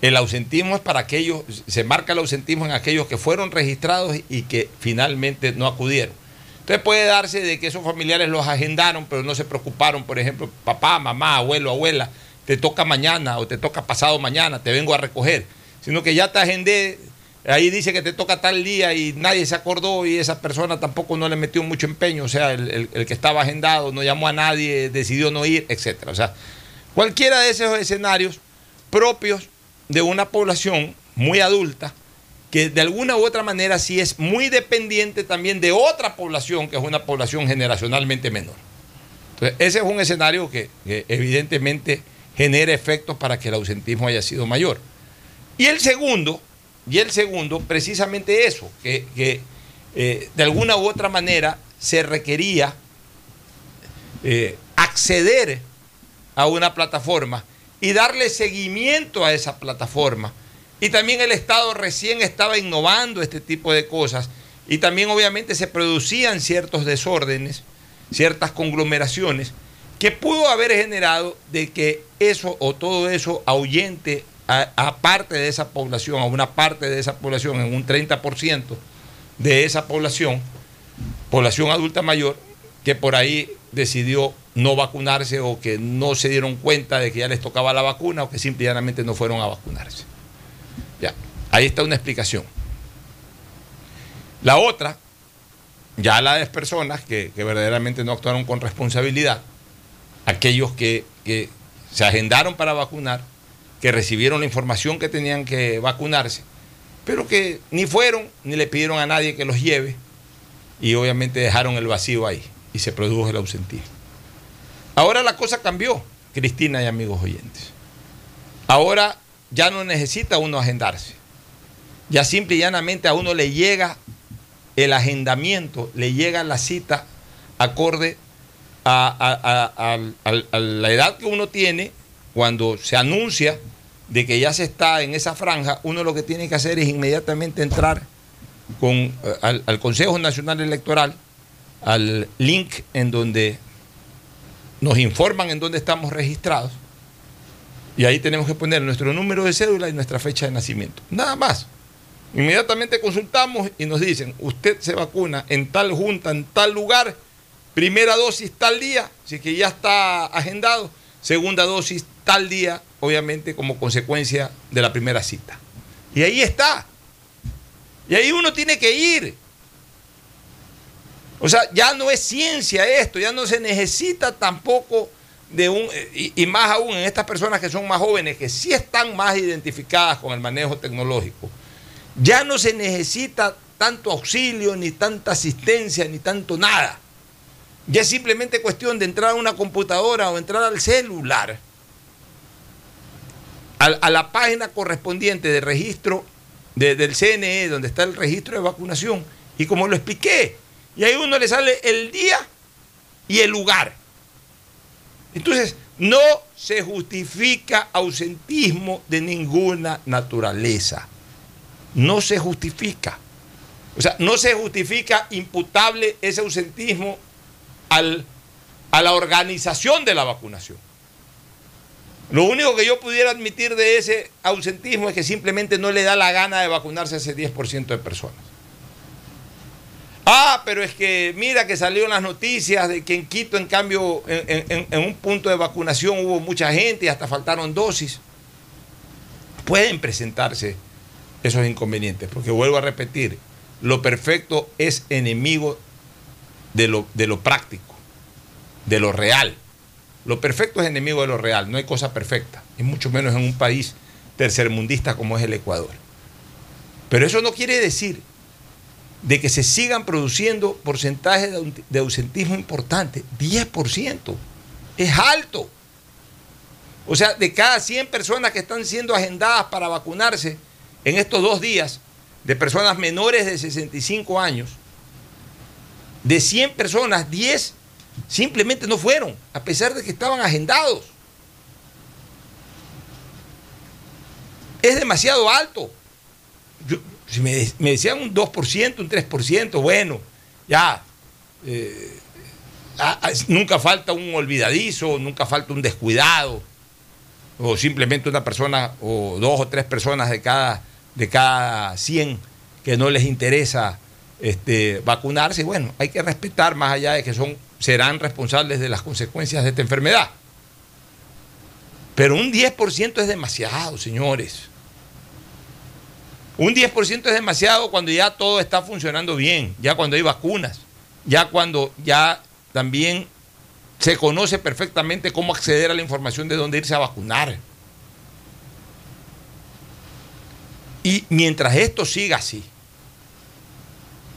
el ausentismo es para aquellos, se marca el ausentismo en aquellos que fueron registrados y que finalmente no acudieron. Entonces puede darse de que esos familiares los agendaron, pero no se preocuparon, por ejemplo, papá, mamá, abuelo, abuela, te toca mañana o te toca pasado mañana, te vengo a recoger, sino que ya te agendé, ahí dice que te toca tal día y nadie se acordó y esa persona tampoco no le metió mucho empeño, o sea, el, que estaba agendado no llamó a nadie, decidió no ir, etcétera. O sea, cualquiera de esos escenarios propios de una población muy adulta que de alguna u otra manera sí es muy dependiente también de otra población que es una población generacionalmente menor. Entonces, ese es un escenario que, que evidentemente genera efectos para que el ausentismo haya sido mayor. Y el segundo, y el segundo, precisamente eso, que, eh, de alguna u otra manera se requería eh, acceder a una plataforma y darle seguimiento a esa plataforma. Y también el Estado recién estaba innovando este tipo de cosas y también obviamente se producían ciertos desórdenes, ciertas conglomeraciones que pudo haber generado de que eso o todo eso ahuyente a, a parte de esa población, a una parte de esa población, en un 30% de esa población, población adulta mayor, que por ahí decidió no vacunarse o que no se dieron cuenta de que ya les tocaba la vacuna o que simplemente no fueron a vacunarse. Ya, ahí está una explicación. La otra, ya la de personas que, que verdaderamente no actuaron con responsabilidad, aquellos que, que se agendaron para vacunar, que recibieron la información que tenían que vacunarse, pero que ni fueron ni le pidieron a nadie que los lleve y obviamente dejaron el vacío ahí y se produjo el ausentismo. Ahora la cosa cambió, Cristina y amigos oyentes. Ahora ya no necesita uno agendarse. Ya simple y llanamente a uno le llega el agendamiento, le llega la cita acorde a, a- la edad que uno tiene cuando se anuncia de que ya se está en esa franja, uno lo que tiene que hacer es inmediatamente entrar con, eh, al, Consejo Nacional Electoral, al link en donde nos informan en dónde estamos registrados. Y ahí tenemos que poner nuestro número de cédula y nuestra fecha de nacimiento. Nada más. Inmediatamente consultamos y nos dicen, usted se vacuna en tal junta, en tal lugar, primera dosis tal día, si que ya está agendado, segunda dosis tal día, obviamente como consecuencia de la primera cita. Y ahí está. Y ahí uno tiene que ir. O sea, ya no es ciencia esto, ya no se necesita tampoco de un, y, y más aún en estas personas que son más jóvenes, que sí están más identificadas con el manejo tecnológico, ya no se necesita tanto auxilio, ni tanta asistencia, ni tanto nada. Ya es simplemente cuestión de entrar a una computadora o entrar al celular, a, la página correspondiente de registro de- del CNE, donde está el registro de vacunación, y como lo expliqué, y ahí uno le sale el día y el lugar. Entonces, no se justifica ausentismo de ninguna naturaleza. No se justifica. O sea, no se justifica imputable ese ausentismo al- a la organización de la vacunación. Lo único que yo pudiera admitir de ese ausentismo es que simplemente no le da la gana de vacunarse a ese 10% de personas. Ah, pero es que mira que salieron las noticias de que en Quito, en cambio, en, en- un punto de vacunación hubo mucha gente y hasta faltaron dosis. Pueden presentarse esos inconvenientes, porque vuelvo a repetir, lo perfecto es enemigo de lo, de lo práctico, de lo real. Lo perfecto es enemigo de lo real, no hay cosa perfecta, y mucho menos en un país tercermundista como es el Ecuador. Pero eso no quiere decir de que se sigan produciendo porcentajes de au- de ausentismo importantes. 10%. Es alto. O sea, de cada 100 personas que están siendo agendadas para vacunarse en estos dos días, de personas menores de 65 años, de 100 personas, 10 simplemente no fueron, a pesar de que estaban agendados. Es demasiado alto. Yo- si me, decían un 2%, un 3%, bueno, ya. eh, nunca falta un olvidadizo, nunca falta un descuidado, o simplemente una persona, o dos o tres personas de cada, de cada 100 que no les interesa este, vacunarse. Bueno, hay que respetar más allá de que son, serán responsables de las consecuencias de esta enfermedad. Pero un 10% es demasiado, señores. Un 10% es demasiado cuando ya todo está funcionando bien, ya cuando hay vacunas, ya cuando ya también se conoce perfectamente cómo acceder a la información de dónde irse a vacunar. Y mientras esto siga así,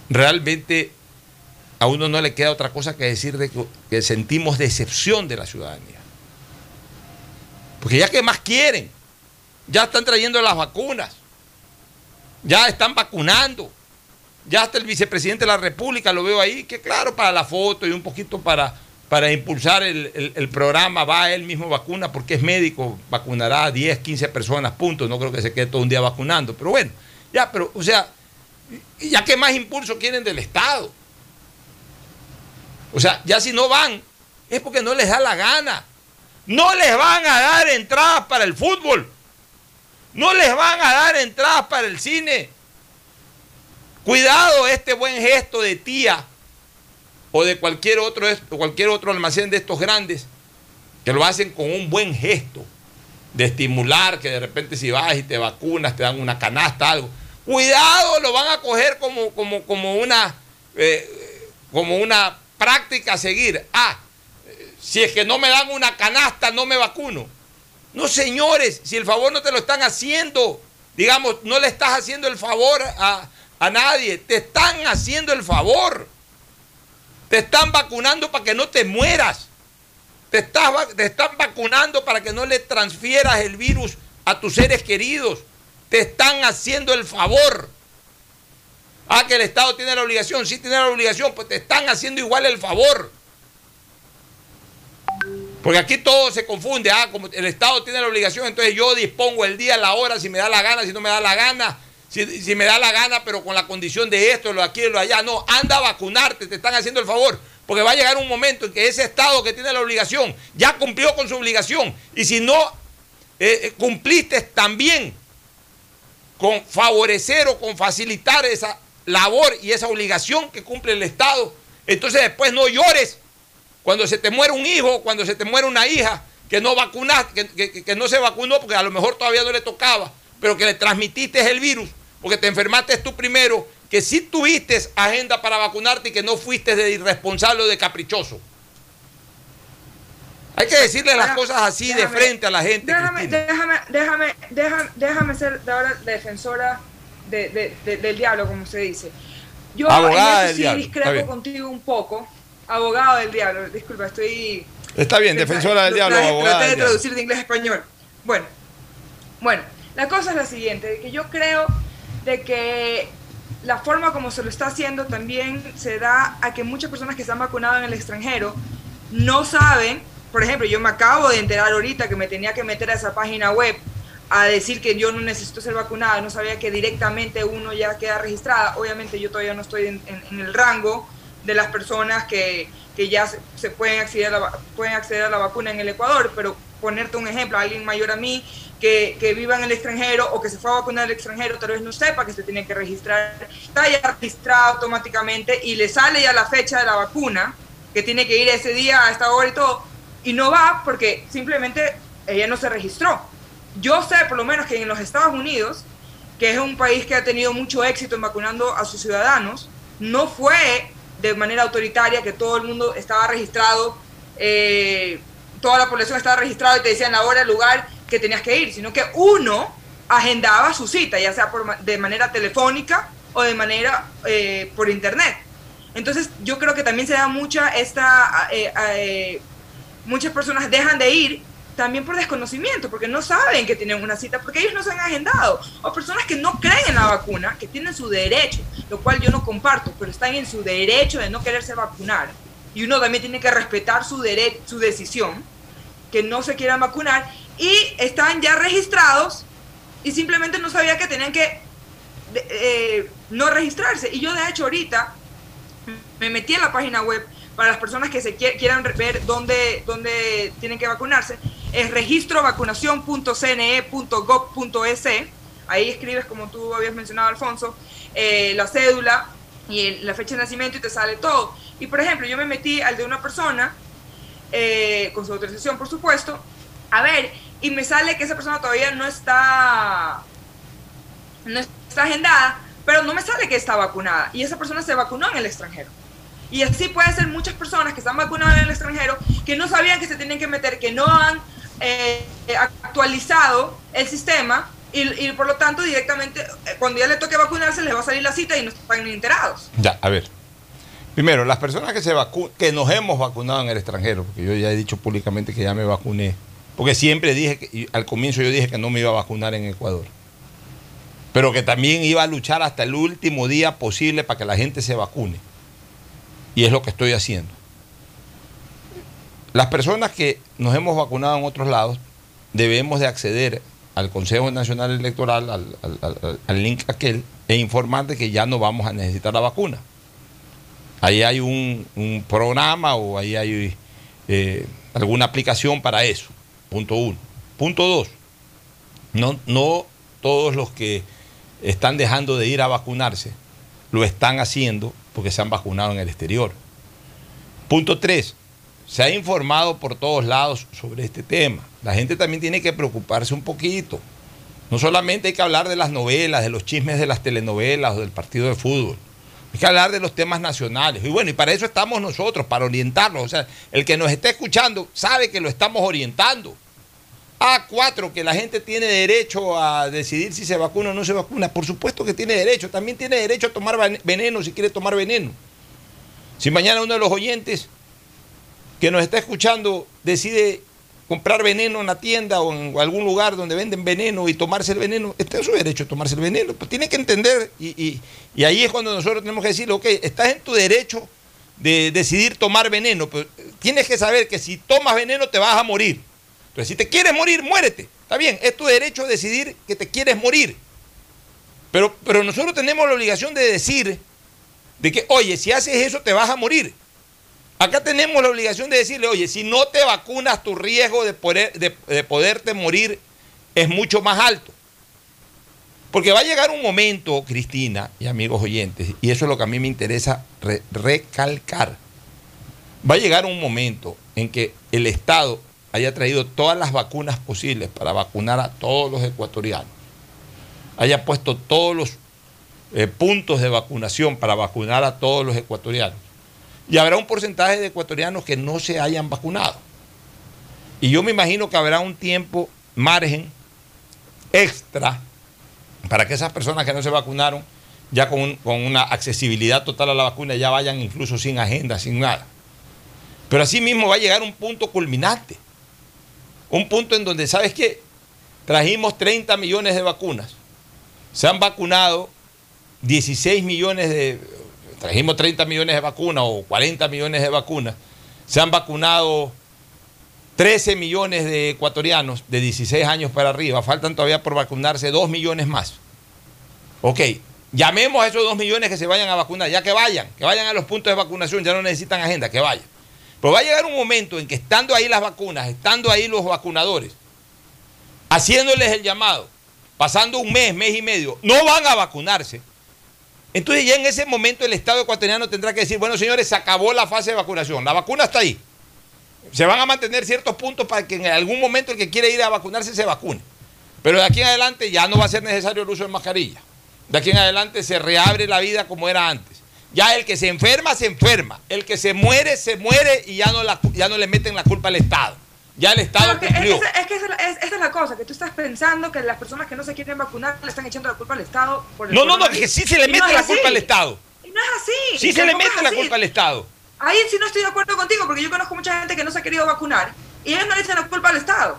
realmente a uno no le queda otra cosa que decir de que, sentimos decepción de la ciudadanía. Porque ya que más quieren, ya están trayendo las vacunas, ya están vacunando, ya hasta el vicepresidente de la República lo veo ahí, que claro, para la foto y un poquito para, para impulsar el, el- el programa, va él mismo vacuna porque es médico, vacunará a 10, 15 personas, punto, no creo que se quede todo un día vacunando, pero bueno, ya, pero, o sea, ya que más impulso quieren del Estado. O sea, ya si no van, es porque no les da la gana. No les van a dar entradas para el fútbol. No les van a dar entradas para el cine. Cuidado este buen gesto de tía o de cualquier otro, cualquier otro almacén de estos grandes que lo hacen con un buen gesto de estimular que de repente si vas y te vacunas te dan una canasta, algo. Cuidado, lo van a coger como, como, como, una, eh, como una práctica a seguir. Ah, si es que no me dan una canasta, no me vacuno. No, señores, si el favor no te lo están haciendo, digamos, no le estás haciendo el favor a, a nadie, te están haciendo el favor. Te están vacunando para que no te mueras. Te, estás te están vacunando para que no le transfieras el virus a tus seres queridos. Te están haciendo el favor. Ah, que el Estado tiene la obligación. Sí tiene la obligación, pues te están haciendo igual el favor. Porque aquí todo se confunde. Ah, como el Estado tiene la obligación, entonces yo dispongo el día, la hora, si me da la gana, si no me da la gana. Si, si me da la gana, pero con la condición de esto, lo aquí, lo allá. No, anda a vacunarte, te están haciendo el favor. Porque va a llegar un momento en que ese Estado que tiene la obligación ya cumplió con su obligación. Y si no eh, eh, cumpliste también con favorecer o con facilitar esa labor y esa obligación que cumple el Estado, entonces después no llores cuando se te muere un hijo, cuando se te muere una hija que no vacunaste, que, que- que no se vacunó porque a lo mejor todavía no le tocaba, pero que le transmitiste el virus, porque te enfermaste tú primero, que sí tuviste agenda para vacunarte y que no fuiste de irresponsable o de caprichoso. Hay que decirle las cosas así de frente a la gente. Déjame, déjame, déjame, déjame, déjame ser de ahora defensora de- de- de- del diablo, como se dice. Yo Abogada en eso sí diablo, discrepo contigo un poco. Abogado del diablo, disculpa, estoy... Está bien, defensora del Lo diablo, abogada Traté de traducir de inglés a español. Bueno, bueno, la cosa es la siguiente, de que yo creo de que la forma como se lo está haciendo también se da a que muchas personas que están vacunadas en el extranjero no saben, por ejemplo, yo me acabo de enterar ahorita que me tenía que meter a esa página web a decir que yo no necesito ser vacunada, no sabía que directamente uno ya queda registrada. Obviamente yo todavía no estoy en, el rango de las personas que, que ya se, pueden, acceder a la, pueden acceder a la vacuna en el Ecuador, pero ponerte un ejemplo, alguien mayor a mí que, que viva en el extranjero o que se fue a vacunar al extranjero, tal vez no sepa que se tiene que registrar, está ya registrado automáticamente y le sale ya la fecha de la vacuna, que tiene que ir ese día a esta hora y todo, y no va porque simplemente ella no se registró. Yo sé por lo menos que en los Estados Unidos, que es un país que ha tenido mucho éxito en vacunando a sus ciudadanos, no fue de manera autoritaria que todo el mundo estaba registrado, eh, toda la población estaba registrada y te decían la hora, el lugar que tenías que ir, sino que uno agendaba su cita, ya sea por de manera telefónica o de manera eh, por internet. Entonces yo creo que también se da mucha esta, eh, muchas personas dejan de ir también por desconocimiento, porque no saben que tienen una cita, porque ellos no se han agendado. O personas que no creen en la vacuna, que tienen su derecho, lo cual yo no comparto, pero están en su derecho de no quererse vacunar. Y uno también tiene que respetar su, su decisión, que no se quieran vacunar, y están ya registrados y simplemente no sabía que tenían que eh, no registrarse. Y yo de hecho ahorita me metí en la página web para las personas que se qui- quieran ver dónde, dónde tienen que vacunarse. Es registrovacunación.cne.gov.es. Ahí escribes, como tú habías mencionado, Alfonso, eh, la cédula y la fecha de nacimiento y te sale todo. Y por ejemplo, yo me metí al de una persona, eh, con su autorización, por supuesto, a ver, y me sale que esa persona todavía no está no está agendada, pero no me sale que está vacunada. Y esa persona se vacunó en el extranjero. Y así puede ser muchas personas que están vacunadas en el extranjero que no sabían que se tienen que meter, que no han eh, actualizado el sistema y, por lo tanto directamente eh, cuando ya le toque vacunarse les va a salir la cita y no están enterados. Ya, a ver. Primero, las personas que se vacu- que nos hemos vacunado en el extranjero, porque yo ya he dicho públicamente que ya me vacuné, porque siempre dije que, al comienzo yo dije que no me iba a vacunar en Ecuador, pero que también iba a luchar hasta el último día posible para que la gente se vacune. Y es lo que estoy haciendo. Las personas que nos hemos vacunado en otros lados debemos de acceder al Consejo Nacional Electoral, al, link aquel, e informar de que ya no vamos a necesitar la vacuna. Ahí hay un, un programa o ahí hay eh, alguna aplicación para eso. Punto uno. Punto dos. No, no todos los que están dejando de ir a vacunarse lo están haciendo porque se han vacunado en el exterior. Punto tres. Se ha informado por todos lados sobre este tema. La gente también tiene que preocuparse un poquito. No solamente hay que hablar de las novelas, de los chismes de las telenovelas o del partido de fútbol. Hay que hablar de los temas nacionales. Y bueno, y para eso estamos nosotros, para orientarlos. O sea, el que nos esté escuchando sabe que lo estamos orientando. A4, que la gente tiene derecho a decidir si se vacuna o no se vacuna. Por supuesto que tiene derecho. También tiene derecho a tomar ven- veneno si quiere tomar veneno. Si mañana uno de los oyentes que nos está escuchando decide comprar veneno en la tienda o en algún lugar donde venden veneno y tomarse el veneno, está en su derecho tomarse el veneno. Pues tiene que entender y, y- y ahí es cuando nosotros tenemos que decirle, ok, estás en tu derecho de decidir tomar veneno, pero tienes que saber que si tomas veneno te vas a morir. Entonces, si te quieres morir, muérete. Está bien, es tu derecho decidir que te quieres morir. Pero, pero nosotros tenemos la obligación de decir de que, oye, si haces eso te vas a morir. Acá tenemos la obligación de decirle, oye, si no te vacunas, tu riesgo de, poder- de- de poderte morir es mucho más alto. Porque va a llegar un momento, Cristina y amigos oyentes, y eso es lo que a mí me interesa re- recalcar. Va a llegar un momento en que el Estado haya traído todas las vacunas posibles para vacunar a todos los ecuatorianos, haya puesto todos los eh, puntos de vacunación para vacunar a todos los ecuatorianos. Y habrá un porcentaje de ecuatorianos que no se hayan vacunado. Y yo me imagino que habrá un tiempo, margen extra, para que esas personas que no se vacunaron, ya con, con una accesibilidad total a la vacuna, ya vayan incluso sin agenda, sin nada. Pero así mismo va a llegar un punto culminante. Un punto en donde, ¿sabes qué? Trajimos 30 millones de vacunas. Se han vacunado 16 millones de... Trajimos 30 millones de vacunas o 40 millones de vacunas. Se han vacunado 13 millones de ecuatorianos de 16 años para arriba. Faltan todavía por vacunarse 2 millones más. Ok, llamemos a esos 2 millones que se vayan a vacunar, ya que vayan, que vayan a los puntos de vacunación, ya no necesitan agenda, que vayan. Pero va a llegar un momento en que estando ahí las vacunas, estando ahí los vacunadores, haciéndoles el llamado, pasando un mes, mes y medio, no van a vacunarse. Entonces ya en ese momento el Estado ecuatoriano tendrá que decir, bueno señores, se acabó la fase de vacunación, la vacuna está ahí. Se van a mantener ciertos puntos para que en algún momento el que quiere ir a vacunarse se vacune. Pero de aquí en adelante ya no va a ser necesario el uso de mascarilla. De aquí en adelante se reabre la vida como era antes. Ya el que se enferma, se enferma. El que se muere, se muere y ya no, la- ya no le meten la culpa al Estado. Ya el Estado que- cumplió. es que es la cosa, que tú estás pensando que las personas que no se quieren vacunar le están echando la culpa al Estado. Por el No, no, no, que sí se le mete no la así. culpa al Estado. Y no es así. Sí se le mete la así. culpa al Estado. Ahí sí no estoy de acuerdo contigo, porque yo conozco mucha gente que no se ha querido vacunar y ellos no le echan la culpa al Estado.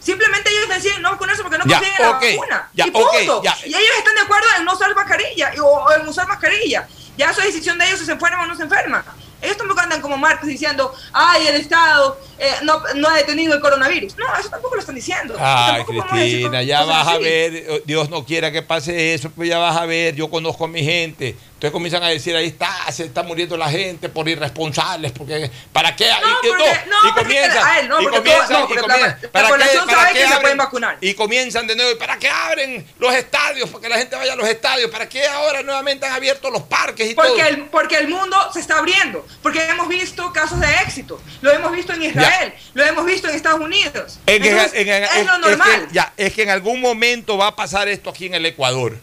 Simplemente ellos deciden no vacunarse porque no Ya, confían en la vacuna. ya, y punto. ya. Y ellos están de acuerdo en no usar mascarilla o en usar mascarilla. Ya eso es decisión de ellos si se enferman o no se enferman. Ellos tampoco andan como Marcos diciendo, ay, el Estado eh, no, no ha detenido el coronavirus. No, eso tampoco lo están diciendo. Ay, Cristina, ya vas a ver, Dios no quiera que pase eso, pues ya vas a ver, yo conozco a mi gente. Entonces comienzan a decir, ahí está, se está muriendo la gente por irresponsables, porque ¿para qué? No, y, y- porque- no, y comienzan, a él, no, y comienzan, todo- no, y comienzan, la- la ¿para qué? ¿Para sabe qué que se abren? pueden vacunar. Y comienzan de nuevo, ¿y para qué abren los estadios? Para que la gente vaya a los estadios, ¿para qué ahora nuevamente han abierto los parques y Porque todo? el, porque el mundo se está abriendo, porque hemos visto casos de éxito, lo hemos visto en Israel, lo hemos visto en Estados Unidos. En- en- Entonces, en- en- es lo es que- normal. ya, es que en algún momento va a pasar esto aquí en el Ecuador.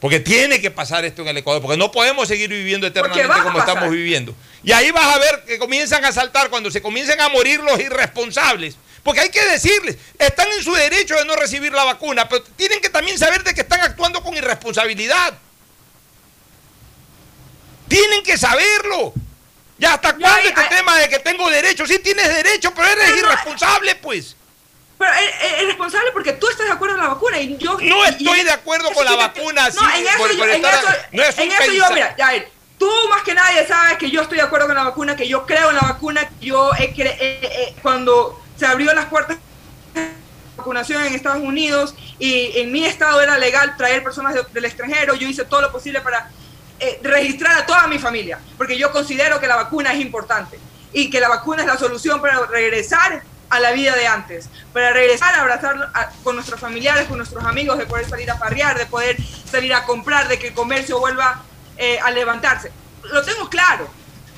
Porque tiene que pasar esto en el Ecuador, porque no podemos seguir viviendo eternamente como pasar. estamos viviendo. Y ahí vas a ver que comienzan a saltar cuando se comiencen a morir los irresponsables. Porque hay que decirles, están en su derecho de no recibir la vacuna, pero tienen que también saber de que están actuando con irresponsabilidad. Tienen que saberlo. Ya hasta cuándo este tema de que tengo derecho. Sí tienes derecho, pero eres irresponsable, pues. Pero es, es responsable porque tú estás de acuerdo en la vacuna y yo... No estoy y- de acuerdo con la vacuna, No, en eso, yo, en eso, no es en eso yo, mira, Yair, tú más que nadie sabes que yo estoy de acuerdo con la vacuna, que yo creo en la vacuna, que yo eh, eh, cuando se abrió las puertas de vacunación en Estados Unidos y en mi estado era legal traer personas de- del extranjero, yo hice todo lo posible para eh, registrar a toda mi familia, porque yo considero que la vacuna es importante y que la vacuna es la solución para regresar a la vida de antes, para regresar a abrazar con nuestros familiares, con nuestros amigos, de poder salir a farrear, de poder salir a comprar, de que el comercio vuelva eh, a levantarse. Lo tengo claro,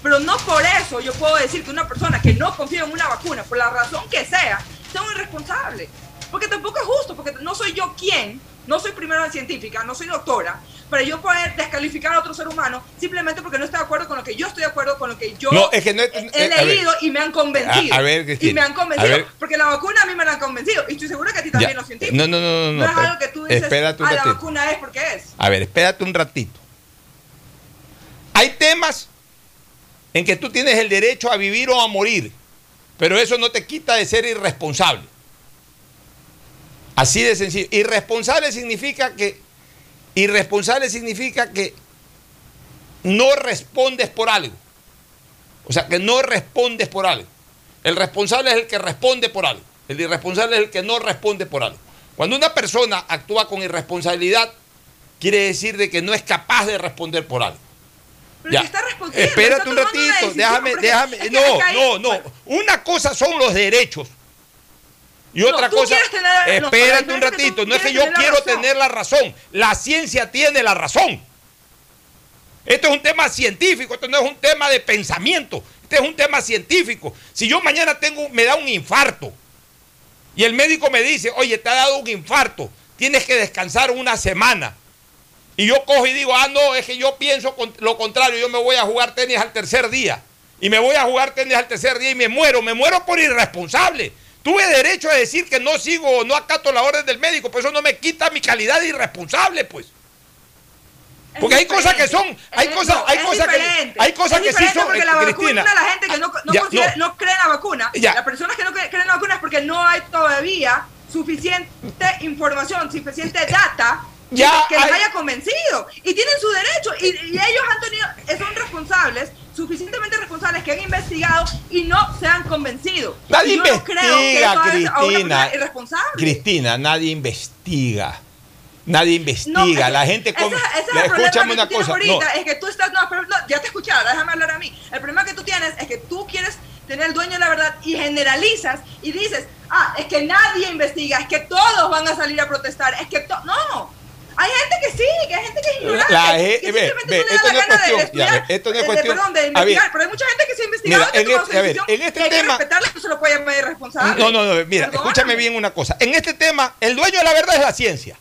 pero no por eso yo puedo decir que una persona que no confía en una vacuna, por la razón que sea, sea un irresponsable. Porque tampoco es justo, porque no soy yo quien, no soy primera científica, no soy doctora, para yo poder descalificar a otro ser humano simplemente porque no estoy de acuerdo con lo que yo estoy de acuerdo con lo que yo No, es que no es- he, eh, ver. leído y me han convencido. A- a ver, Cristina, y me han convencido. ver. Porque la vacuna a mí me la han convencido. Y estoy segura que a ti también Ya. los científicos. No, no, no, no, no, es pero- algo que tú dices, espérate un ah, la ratito. vacuna es porque es. A ver, espérate un ratito. Hay temas en que tú tienes el derecho a vivir o a morir, pero eso no te quita de ser irresponsable. Así de sencillo. Irresponsable significa que irresponsable significa que no respondes por algo. O sea, que no respondes por algo. El responsable es el que responde por algo. El irresponsable es el que no responde por algo. Cuando una persona actúa con irresponsabilidad, quiere decir de que no es capaz de responder por algo. Pero Ya. está respondiendo. Espérate está un ratito, déjame, déjame. no, no, no. Una cosa son los derechos. Y No, otra cosa, espérate un ratito, no es que yo quiero razón. tener la razón, la ciencia tiene la razón. Esto es un tema científico, esto no es un tema de pensamiento, este es un tema científico. Si yo mañana tengo, me da un infarto y el médico me dice, oye, te ha dado un infarto, tienes que descansar una semana. Y yo cojo y digo, ah, no, es que yo pienso lo contrario, yo me voy a jugar tenis al tercer día. Y me voy a jugar tenis al tercer día y me muero, me muero por irresponsable. Tuve derecho a decir que no sigo o no acato la orden del médico, pero eso no me quita mi calidad de irresponsable, pues. Porque hay cosas que son, hay cosas, hay cosas que, hay cosas que sí son, porque la Cristina. vacuna, la gente que no, no, Ya, no. no cree en la vacuna, Ya. las personas que no cre- creen en la vacuna es porque no hay todavía suficiente información, suficiente data Ya que les hay- haya convencido. Y tienen su derecho. Y, y ellos han tenido, son responsables, suficientemente responsables que han investigado y no se han convencido. Nadie Y yo no creo que investiga, eso es a una Cristina. irresponsable. Cristina, nadie investiga. Nadie investiga. No, la gente ese- ese es el La- problema escúchame que una cosa. no. ahorita, es que tú estás, no, pero no, ya te escuchaba, déjame hablar a mí. El problema que tú tienes es que tú quieres tener el dueño de la verdad y generalizas y dices, ah, es que nadie investiga, es que todos van a salir a protestar, es que no. Hay gente que sí, que hay gente que es ignorante. La que ge- ve, simplemente ve, esto la no es de cuestión, estudiar, ya, ve, esto no es de- de- cuestión- perdón, de ver. investigar, pero hay mucha gente que se ha investigado Mira, que en este- a ver, en este que hay que tema- no se lo puede llamar irresponsable. No, no, no, mira, Perdóname. escúchame bien una cosa. En este tema, el dueño de la verdad es la ciencia.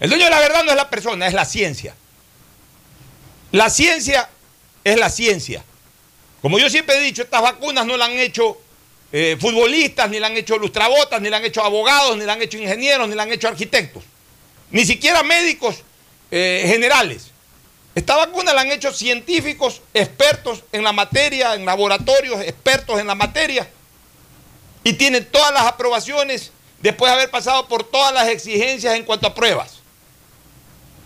El dueño de la verdad no es la persona, es la ciencia. La ciencia es la ciencia. Como yo siempre he dicho, estas vacunas no la han hecho eh, futbolistas, ni la han hecho lustrabotas, ni la han hecho abogados, ni la han hecho ingenieros, ni la han hecho arquitectos. Ni siquiera médicos eh, generales. Esta vacuna la han hecho científicos, expertos en la materia, en laboratorios, expertos en la materia, y tienen todas las aprobaciones después de haber pasado por todas las exigencias en cuanto a pruebas.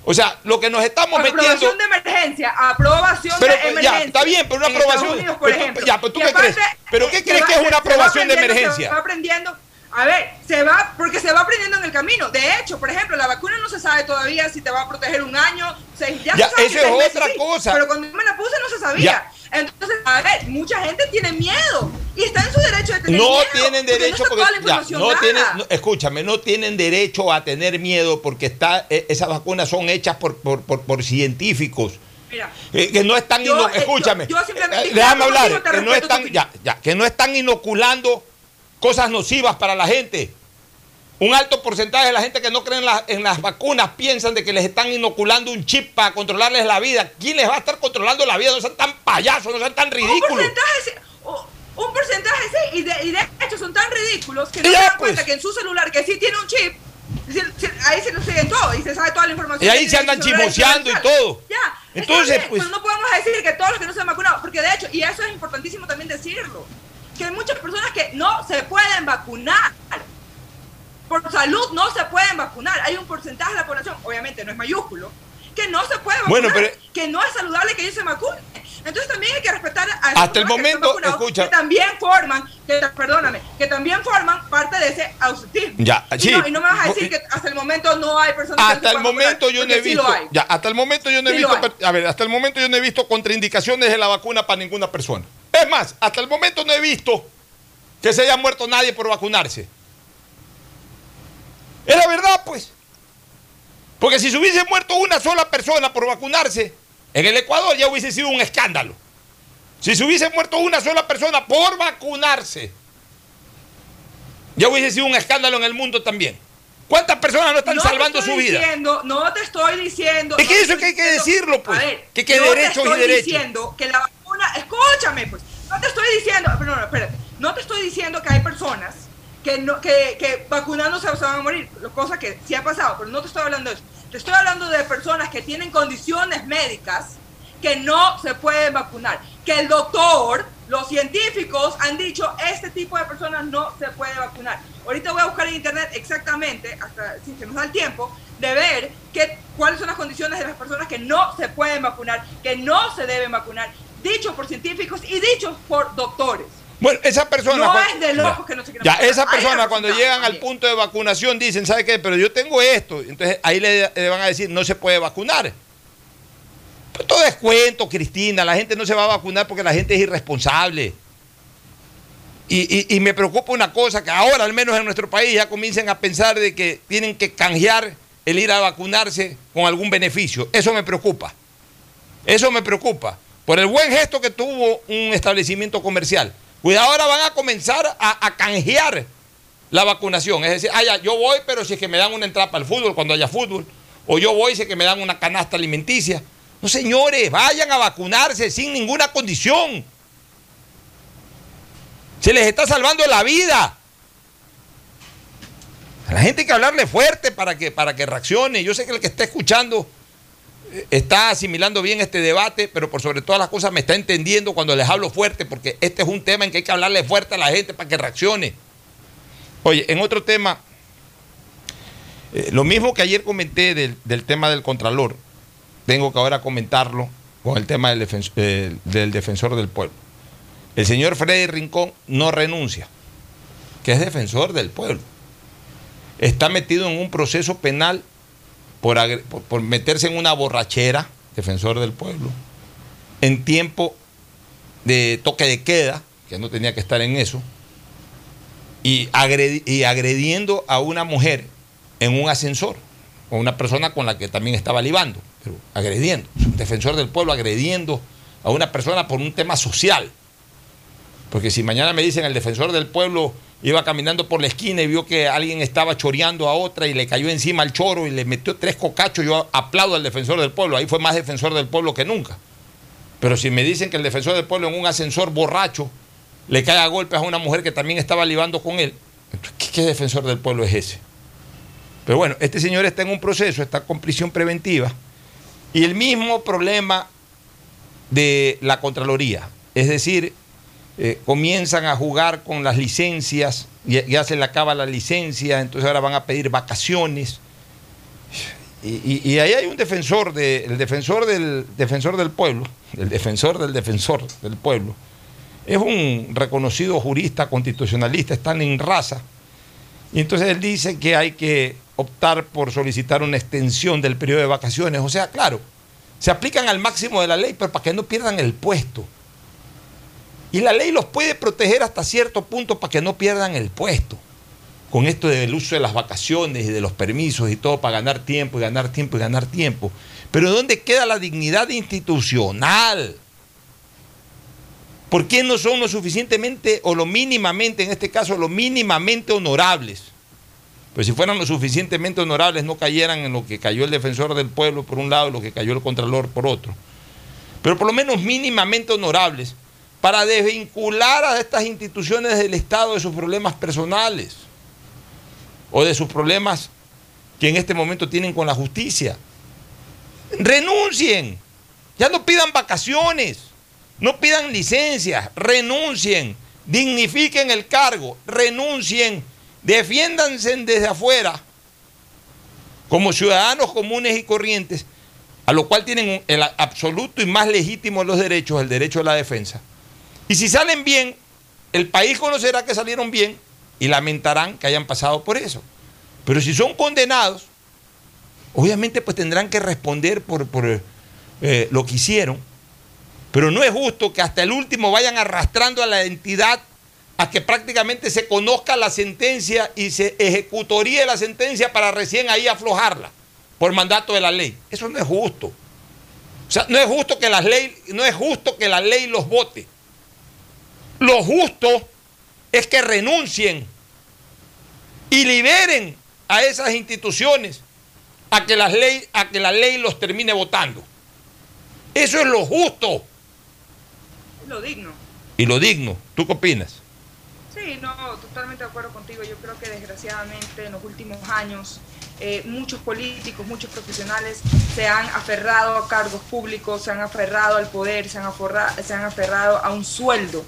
O sea, lo que nos estamos metiendo... Aprobación de emergencia, aprobación Pero, de pues, emergencia. ya, está bien, pero una aprobación- Unidos, por pero tú- ejemplo. ya, pero tú Y qué aparte, crees? ¿Pero qué eh, crees que es una aprobación de emergencia? Se va aprendiendo. A ver, se va, porque se va aprendiendo en el camino. De hecho, por ejemplo, la vacuna no se sabe todavía si te va a proteger un año, seis, ya, Ya, se sabe eso es meses otra sí, cosa. Pero cuando yo me la puse no se sabía. Ya. Entonces, a ver, mucha gente tiene miedo y está en su derecho de tener No miedo. tienen porque derecho porque la ya, no tienen, no, escúchame, no tienen derecho a tener miedo porque está, eh, esas vacunas son hechas por, por, por, por científicos. Mira, Eh, que no están Yo, eh, yo- escúchame yo simplemente- eh, déjame contigo, hablar que no están ya, ya, que no están inoculando cosas nocivas para la gente un alto porcentaje de la gente que no cree en, las- en las vacunas piensan de que les están inoculando un chip para controlarles la vida ¿quién les va a estar controlando la vida? no sean tan payasos, no sean tan Un ridículos porcentaje, un porcentaje sí, y de, y de hecho son tan ridículos que no se dan pues. cuenta que en su celular, que sí tiene un chip, ahí se lo siguen todo y se sabe toda la información. Y ahí se andan chismoseando y todo. Ya, Entonces, bien, pues- pero no podemos decir que todos los que no se han vacunado, porque de hecho, y eso es importantísimo también decirlo, que hay muchas personas que no se pueden vacunar. Por salud no se pueden vacunar. Hay un porcentaje de la población, obviamente no es mayúsculo, que no se puede vacunar, Bueno, pero- que no es saludable que ellos se vacunen. Entonces también hay que respetar a Hasta el que momento, vacunados, escucha. que también forman, que, perdóname, que también forman parte de ese ausentismo. Ya, y, sí. no, y no me vas a decir que hasta el momento no hay personas que Hasta el momento vacunar, yo no he sí visto, ya, hasta el momento yo no he Sí visto, a ver, hasta el momento yo no he visto contraindicaciones de la vacuna para ninguna persona. Es más, hasta el momento no he visto que se haya muerto nadie por vacunarse. Es la verdad, pues. Porque si se hubiese muerto una sola persona por vacunarse, en el Ecuador ya hubiese sido un escándalo. Si se hubiese muerto una sola persona por vacunarse, ya hubiese sido un escándalo en el mundo también. ¿Cuántas personas no están No salvando su vida? Diciendo, no te estoy diciendo. Es que no eso que hay que decirlo, pues. A ver, Que- que no derechos te y estoy derechos. diciendo que la vacuna. Escúchame, pues. No te estoy diciendo. Pero no, espérate. No te estoy diciendo que hay personas que, no, que, que vacunándose se van a morir. Cosa que sí ha pasado, pero no te estoy hablando de eso. Te estoy hablando de personas que tienen condiciones médicas que no se pueden vacunar. Que el doctor, los científicos han dicho, este tipo de personas no se puede vacunar. Ahorita voy a buscar en internet exactamente, hasta si se nos da el tiempo, de ver que, cuáles son las condiciones de las personas que no se pueden vacunar, que no se deben vacunar, dicho por científicos y dicho por doctores. Bueno, esa persona. No cuando- es de locos ya, que no se Ya, esa persona cuando llegan al punto de vacunación dicen, ¿sabe qué? Pero yo tengo esto. Entonces ahí le, le van a decir, no se puede vacunar. Pues todo es cuento, Cristina. La gente no se va a vacunar porque la gente es irresponsable. Y, y- y me preocupa una cosa, que ahora al menos en nuestro país ya comiencen a pensar de que tienen que canjear el ir a vacunarse con algún beneficio. Eso me preocupa. Eso me preocupa. Por el buen gesto que tuvo un establecimiento comercial. Cuidado, ahora van a comenzar a, canjear la vacunación. Es decir, ah, yo voy, pero si es que me dan una entrada para el fútbol cuando haya fútbol. O yo voy si es que me dan una canasta alimenticia. No, señores, vayan a vacunarse sin ninguna condición. Se les está salvando la vida. A la gente hay que hablarle fuerte para que, para que reaccione. Yo sé que el que está escuchando está asimilando bien este debate, pero por sobre todas las cosas me está entendiendo cuando les hablo fuerte, porque este es un tema en que hay que hablarle fuerte a la gente para que reaccione. Oye, en otro tema, eh, lo mismo que ayer comenté del, del tema del Contralor, tengo que ahora comentarlo con el tema del, eh, del defensor del pueblo. El señor Freddy Rincón no renuncia, que es defensor del pueblo. Está metido en un proceso penal por, meterse en una borrachera, defensor del pueblo, en tiempo de toque de queda, que no tenía que estar en eso, y, agredi- y agrediendo a una mujer en un ascensor, o una persona con la que también estaba libando, pero agrediendo, un defensor del pueblo agrediendo a una persona por un tema social. Porque si mañana me dicen el defensor del pueblo iba caminando por la esquina y vio que alguien estaba choreando a otra y le cayó encima al choro y le metió tres cocachos, yo aplaudo al defensor del pueblo. Ahí fue más defensor del pueblo que nunca. Pero si me dicen que el defensor del pueblo en un ascensor borracho le cae a golpes a una mujer que también estaba libando con él, ¿qué, qué defensor del pueblo es ese? Pero bueno, este señor está en un proceso, está con prisión preventiva. Y el mismo problema de la Contraloría. Es decir, eh, comienzan a jugar con las licencias, ya, se le acaba la licencia, entonces ahora van a pedir vacaciones. Y, ahí hay un defensor, de, defensor del defensor del pueblo, el defensor del defensor del pueblo. Es un reconocido jurista constitucionalista, está en raza. Y entonces él dice que hay que optar por solicitar una extensión del periodo de vacaciones. O sea, claro, se aplican al máximo de la ley, pero para que no pierdan el puesto. Y la ley los puede proteger hasta cierto punto para que no pierdan el puesto. Con esto del uso de las vacaciones y de los permisos y todo para ganar tiempo y ganar tiempo y ganar tiempo. Pero ¿dónde queda la dignidad institucional? ¿Por qué no son lo suficientemente o lo mínimamente, en este caso, lo mínimamente honorables? Pues si fueran lo suficientemente honorables, no cayeran en lo que cayó el defensor del pueblo por un lado y lo que cayó el contralor por otro. Pero por lo menos mínimamente honorables para desvincular a estas instituciones del Estado de sus problemas personales o de sus problemas que en este momento tienen con la justicia. Renuncien, ya no pidan vacaciones, no pidan licencias, renuncien, dignifiquen el cargo, renuncien, defiéndanse desde afuera como ciudadanos comunes y corrientes, a lo cual tienen el absoluto y más legítimo de los derechos, el derecho a la defensa. Y si salen bien, el país conocerá que salieron bien y lamentarán que hayan pasado por eso. Pero si son condenados, obviamente pues tendrán que responder por, por, eh, lo que hicieron. Pero no es justo que hasta el último vayan arrastrando a la entidad a que prácticamente se conozca la sentencia y se ejecutoríe la sentencia para recién ahí aflojarla por mandato de la ley. Eso no es justo. O sea, no es justo que la ley, no es justo que la ley los vote. Lo justo es que renuncien y liberen a esas instituciones a que, las ley, a que la ley los termine votando. Eso es lo justo Es lo digno. y lo digno. ¿Tú qué opinas? Sí, no, totalmente de acuerdo contigo. Yo creo que desgraciadamente en los últimos años eh, muchos políticos, muchos profesionales se han aferrado a cargos públicos, se han aferrado al poder, se han, aforra- se han aferrado a un sueldo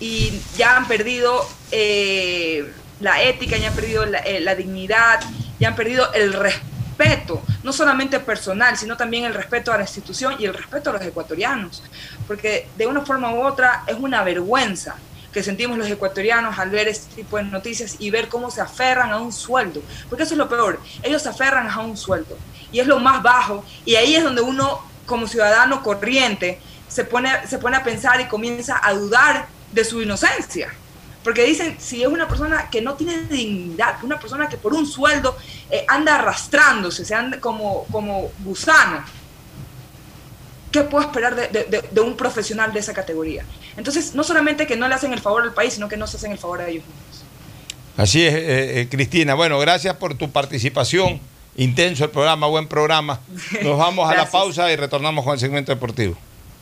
y ya han perdido eh, la ética, ya han perdido la, eh, la dignidad, ya han perdido el respeto, no solamente personal, sino también el respeto a la institución y el respeto a los ecuatorianos, porque de una forma u otra es una vergüenza que sentimos los ecuatorianos al ver este tipo de noticias y ver cómo se aferran a un sueldo, porque eso es lo peor, ellos se aferran a un sueldo y es lo más bajo y ahí es donde uno como ciudadano corriente se pone, se pone a pensar y comienza a dudar de su inocencia. Porque dicen, si es una persona que no tiene dignidad, una persona que por un sueldo eh, anda arrastrándose, se anda como, como gusano, ¿qué puedo esperar de, de- de- de un profesional de esa categoría? Entonces, no solamente que no le hacen el favor al país, sino que no se hacen el favor a ellos mismos. Así es, eh, eh, Cristina. Bueno, gracias por tu participación. Intenso el programa, buen programa. Nos vamos a la pausa y retornamos con el segmento deportivo.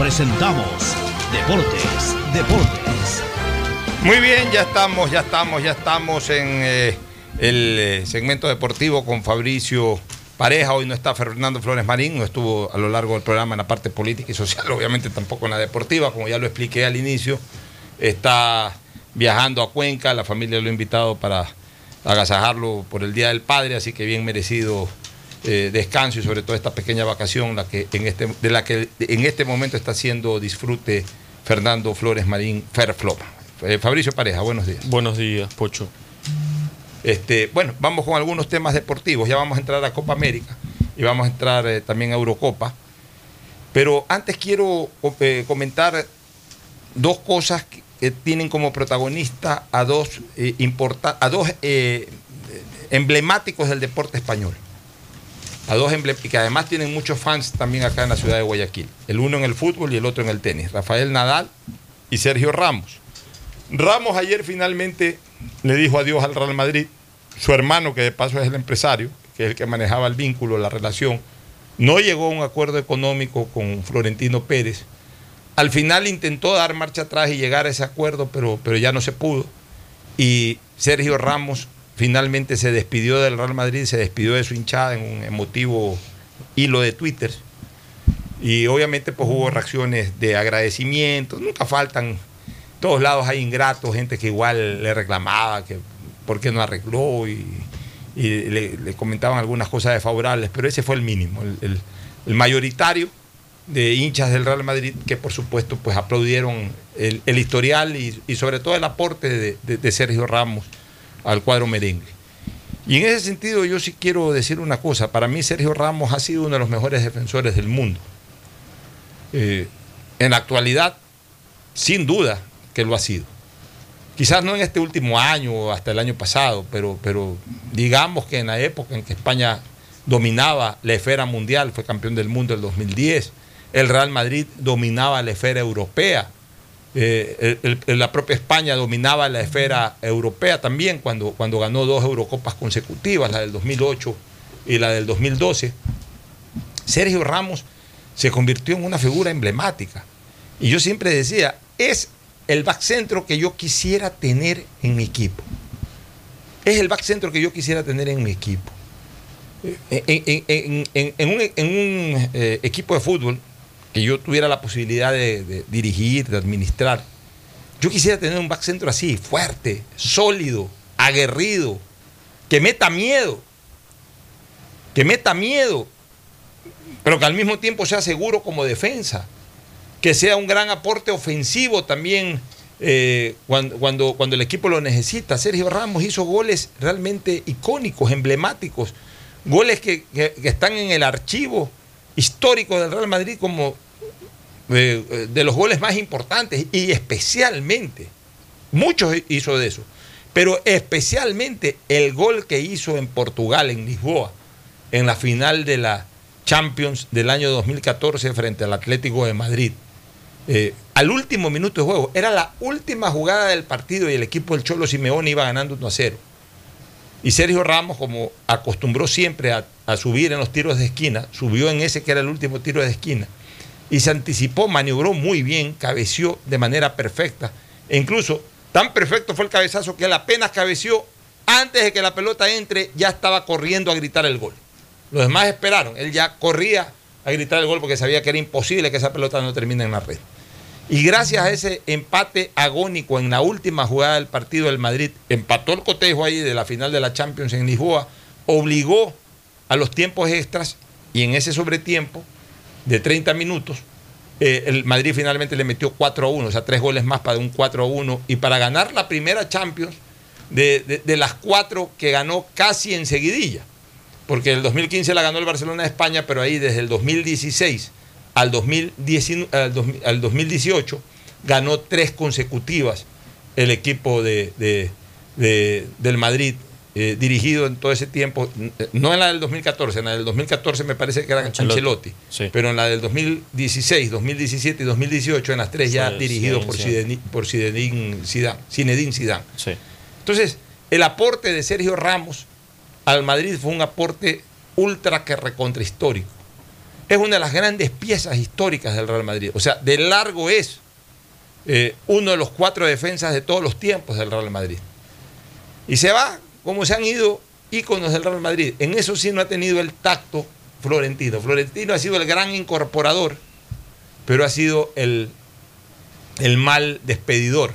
presentamos Deportes, Deportes. Muy bien, ya estamos, ya estamos, ya estamos en eh, el eh, segmento deportivo con Fabricio Pareja. Hoy no está Fernando Flores Marín, no estuvo a lo largo del programa en la parte política y social, obviamente tampoco en la deportiva, como ya lo expliqué al inicio. Está viajando a Cuenca, la familia lo ha invitado para agasajarlo por el Día del Padre, así que bien merecido eh, descanso y sobre todo esta pequeña vacación la que en este, de la que en este momento está haciendo disfrute Fernando Flores Marín Ferflop. Eh, Fabricio Pareja, buenos días. Buenos días, Pocho. Este, bueno, vamos con algunos temas deportivos. Ya vamos a entrar a Copa América y vamos a entrar eh, también a Eurocopa. Pero antes quiero comentar dos cosas que, que tienen como protagonista a dos, eh, importa- a dos eh, emblemáticos del deporte español. A dos y que además tienen muchos fans también acá en la ciudad de Guayaquil. El uno en el fútbol y el otro en el tenis. Rafael Nadal y Sergio Ramos. Ramos ayer finalmente le dijo adiós al Real Madrid. Su hermano, que de paso es el empresario, que es el que manejaba el vínculo, la relación, no llegó a un acuerdo económico con Florentino Pérez. Al final intentó dar marcha atrás y llegar a ese acuerdo, pero, pero ya no se pudo. Y Sergio Ramos finalmente se despidió del Real Madrid, se despidió de su hinchada en un emotivo hilo de Twitter. Y obviamente pues hubo reacciones de agradecimiento, nunca faltan, todos lados hay ingratos, gente que igual le reclamaba que por qué no arregló y, le, comentaban algunas cosas desfavorables, pero ese fue el mínimo, el, mayoritario de hinchas del Real Madrid que por supuesto pues aplaudieron el, historial y, sobre todo el aporte de- de Sergio Ramos al cuadro merengue. Y en ese sentido yo sí quiero decir una cosa, para mí Sergio Ramos ha sido uno de los mejores defensores del mundo. Eh, en la actualidad, sin duda que lo ha sido. Quizás no en este último año o hasta el año pasado, pero, pero digamos que en la época en que España dominaba la esfera mundial, fue campeón del mundo en el 2010, el Real Madrid dominaba la esfera europea, eh, la propia España dominaba la esfera europea también cuando, cuando ganó dos Eurocopas consecutivas, la del 2008 y la del 2012. Sergio Ramos se convirtió en una figura emblemática. Y yo siempre decía, es el back centro que yo quisiera tener en mi equipo. Es el back centro que yo quisiera tener en mi equipo. Un, en un, eh, equipo de fútbol que yo tuviera la posibilidad de, dirigir, de administrar, yo quisiera tener un back centro así, fuerte, sólido, aguerrido, que meta miedo, que meta miedo. pero que al mismo tiempo sea seguro como defensa, que sea un gran aporte ofensivo también eh, cuando, cuando, cuando el equipo lo necesita. Sergio Ramos hizo goles realmente icónicos, emblemáticos, goles que- que están en el archivo histórico del Real Madrid como eh, eh, de los goles más importantes y especialmente, muchos hizo de eso, pero especialmente el gol que hizo en Portugal, en Lisboa, en la final de la Champions del año 2014 frente al Atlético de Madrid. Eh, al último minuto de juego, era la última jugada del partido y el equipo del Cholo Simeone iba ganando 1 a 0. Y Sergio Ramos, como acostumbró siempre a, a subir en los tiros de esquina, subió en ese que era el último tiro de esquina y se anticipó, maniobró muy bien, cabeció de manera perfecta. E incluso tan perfecto fue el cabezazo que él apenas cabeció, antes de que la pelota entre, ya estaba corriendo a gritar el gol. Los demás esperaron, él ya corría a gritar el gol porque sabía que era imposible que esa pelota no termine en la red. Y gracias a ese empate agónico en la última jugada del partido del Madrid, empató el cotejo ahí de la final de la Champions en Lisboa, obligó a los tiempos extras y en ese sobretiempo de 30 minutos, eh, el Madrid finalmente le metió 4 a 1, o sea, tres goles más para un 4 a 1. Y para ganar la primera Champions, de, de- las cuatro que ganó casi en seguidilla, porque el 2015 la ganó el Barcelona de España, pero ahí desde el 2016 al, 2019 al, 2000 al 2018 ganó tres consecutivas el equipo de- del Madrid, eh, dirigido en todo ese tiempo, no en la del 2014, en la del 2014 me parece que era Ancelotti. Ancelotti, pero en la del 2016, 2017 y 2018, en las tres ya Fue dirigido por Zinedine, por Zidane. Zinedine Zidane. Sí. Entonces, el aporte de Sergio Ramos al Madrid fue un aporte ultra que recontra histórico. Es una de las grandes piezas históricas del Real Madrid. O sea, de largo es eh, uno de los cuatro defensas de todos los tiempos del Real Madrid. Y se va como se han ido íconos del Real Madrid. En eso sí no ha tenido el tacto Florentino. Florentino ha sido el gran incorporador, pero ha sido el, el mal despedidor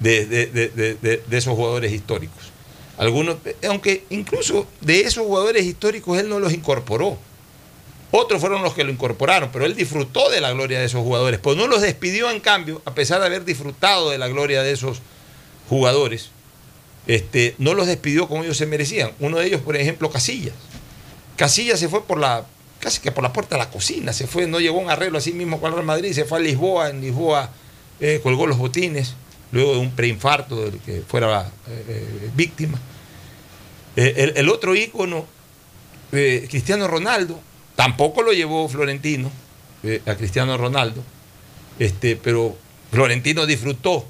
de, esos jugadores históricos. Algunos, aunque incluso de esos jugadores históricos él no los incorporó. Otros fueron los que lo incorporaron, pero él disfrutó de la gloria de esos jugadores. Pues no los despidió en cambio, a pesar de haber disfrutado de la gloria de esos jugadores. Este, no los despidió como ellos se merecían. Uno de ellos, por ejemplo, Casillas. Casillas se fue por la, casi que por la puerta de la cocina, se fue, no llegó un arreglo así mismo con el Real Madrid, se fue a Lisboa, en Lisboa eh, colgó los botines, luego de un preinfarto del que fuera eh, eh, víctima. El, otro ícono, Cristiano Ronaldo, tampoco lo llevó Florentino, a Cristiano Ronaldo, este, pero Florentino disfrutó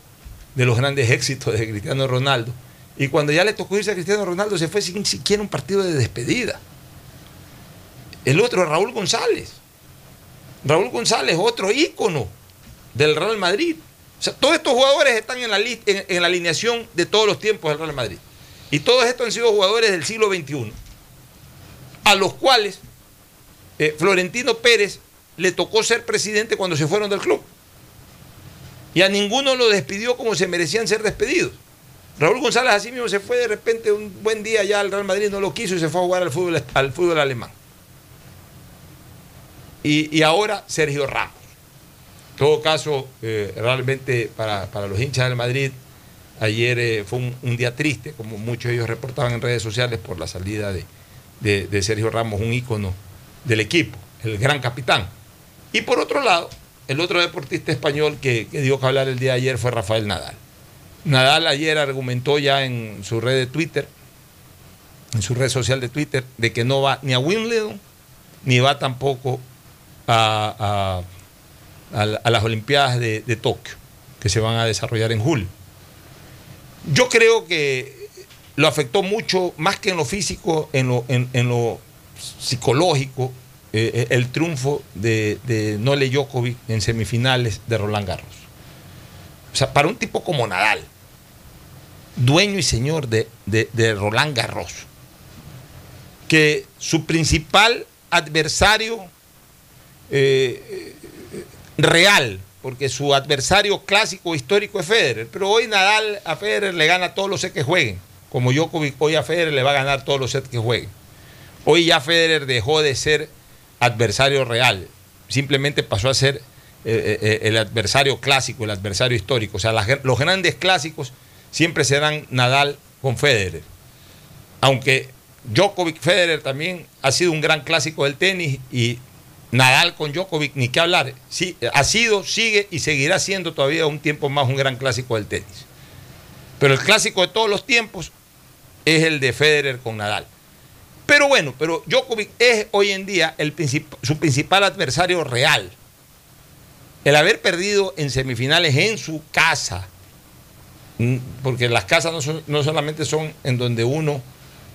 de los grandes éxitos de Cristiano Ronaldo. Y cuando ya le tocó irse a Cristiano Ronaldo, se fue sin siquiera un partido de despedida. El otro, Raúl González. Raúl González, otro ícono del Real Madrid. Todos estos jugadores están en la, en, en la alineación de todos los tiempos del Real Madrid. Y todos estos han sido jugadores del siglo XXI, a los cuales eh, Florentino Pérez le tocó ser presidente cuando se fueron del club. Y a ninguno lo despidió como se merecían ser despedidos. Raúl González así mismo se fue de repente un buen día ya al Real Madrid, no lo quiso y se fue a jugar al fútbol, al fútbol alemán. Y, y ahora Sergio Ramos. En todo caso, eh, realmente para, para los hinchas del Madrid, ayer eh, fue un, día triste, como muchos de ellos reportaban en redes sociales, por la salida de, de- de Sergio Ramos, un ícono del equipo, el gran capitán. Y por otro lado, el otro deportista español que, que dio que hablar el día de ayer fue Rafael Nadal. Nadal ayer argumentó ya en su red de Twitter, en su red social de Twitter, de que no va ni a Wimbledon, ni va tampoco a, a- a la- a las Olimpiadas de, Tokio, que se van a desarrollar en julio. Yo creo que lo afectó mucho, más que en lo físico, en lo, psicológico, eh, el triunfo de, de Nole Djokovic en semifinales de Roland Garros. O sea, para un tipo como Nadal, dueño y señor de, de- de Roland Garros, que su principal adversario eh, eh, real, porque su adversario clásico histórico es Federer, pero hoy Nadal a Federer le gana todos los sets que jueguen, como Djokovic hoy a Federer le va a ganar todos los sets que jueguen. Hoy ya Federer dejó de ser adversario real, simplemente pasó a ser eh, el adversario clásico, el adversario histórico. O sea, los grandes clásicos siempre serán Nadal con Federer. Aunque Djokovic Federer también ha sido un gran clásico del tenis y Nadal con Djokovic, ni qué hablar. Sí, ha sido, sigue y seguirá siendo todavía un tiempo más un gran clásico del tenis. Pero el clásico de todos los tiempos es el de Federer con Nadal. Pero bueno, pero Djokovic es hoy en día su principal adversario real. El haber perdido en semifinales en su casa, porque las casas no, no solamente son en donde uno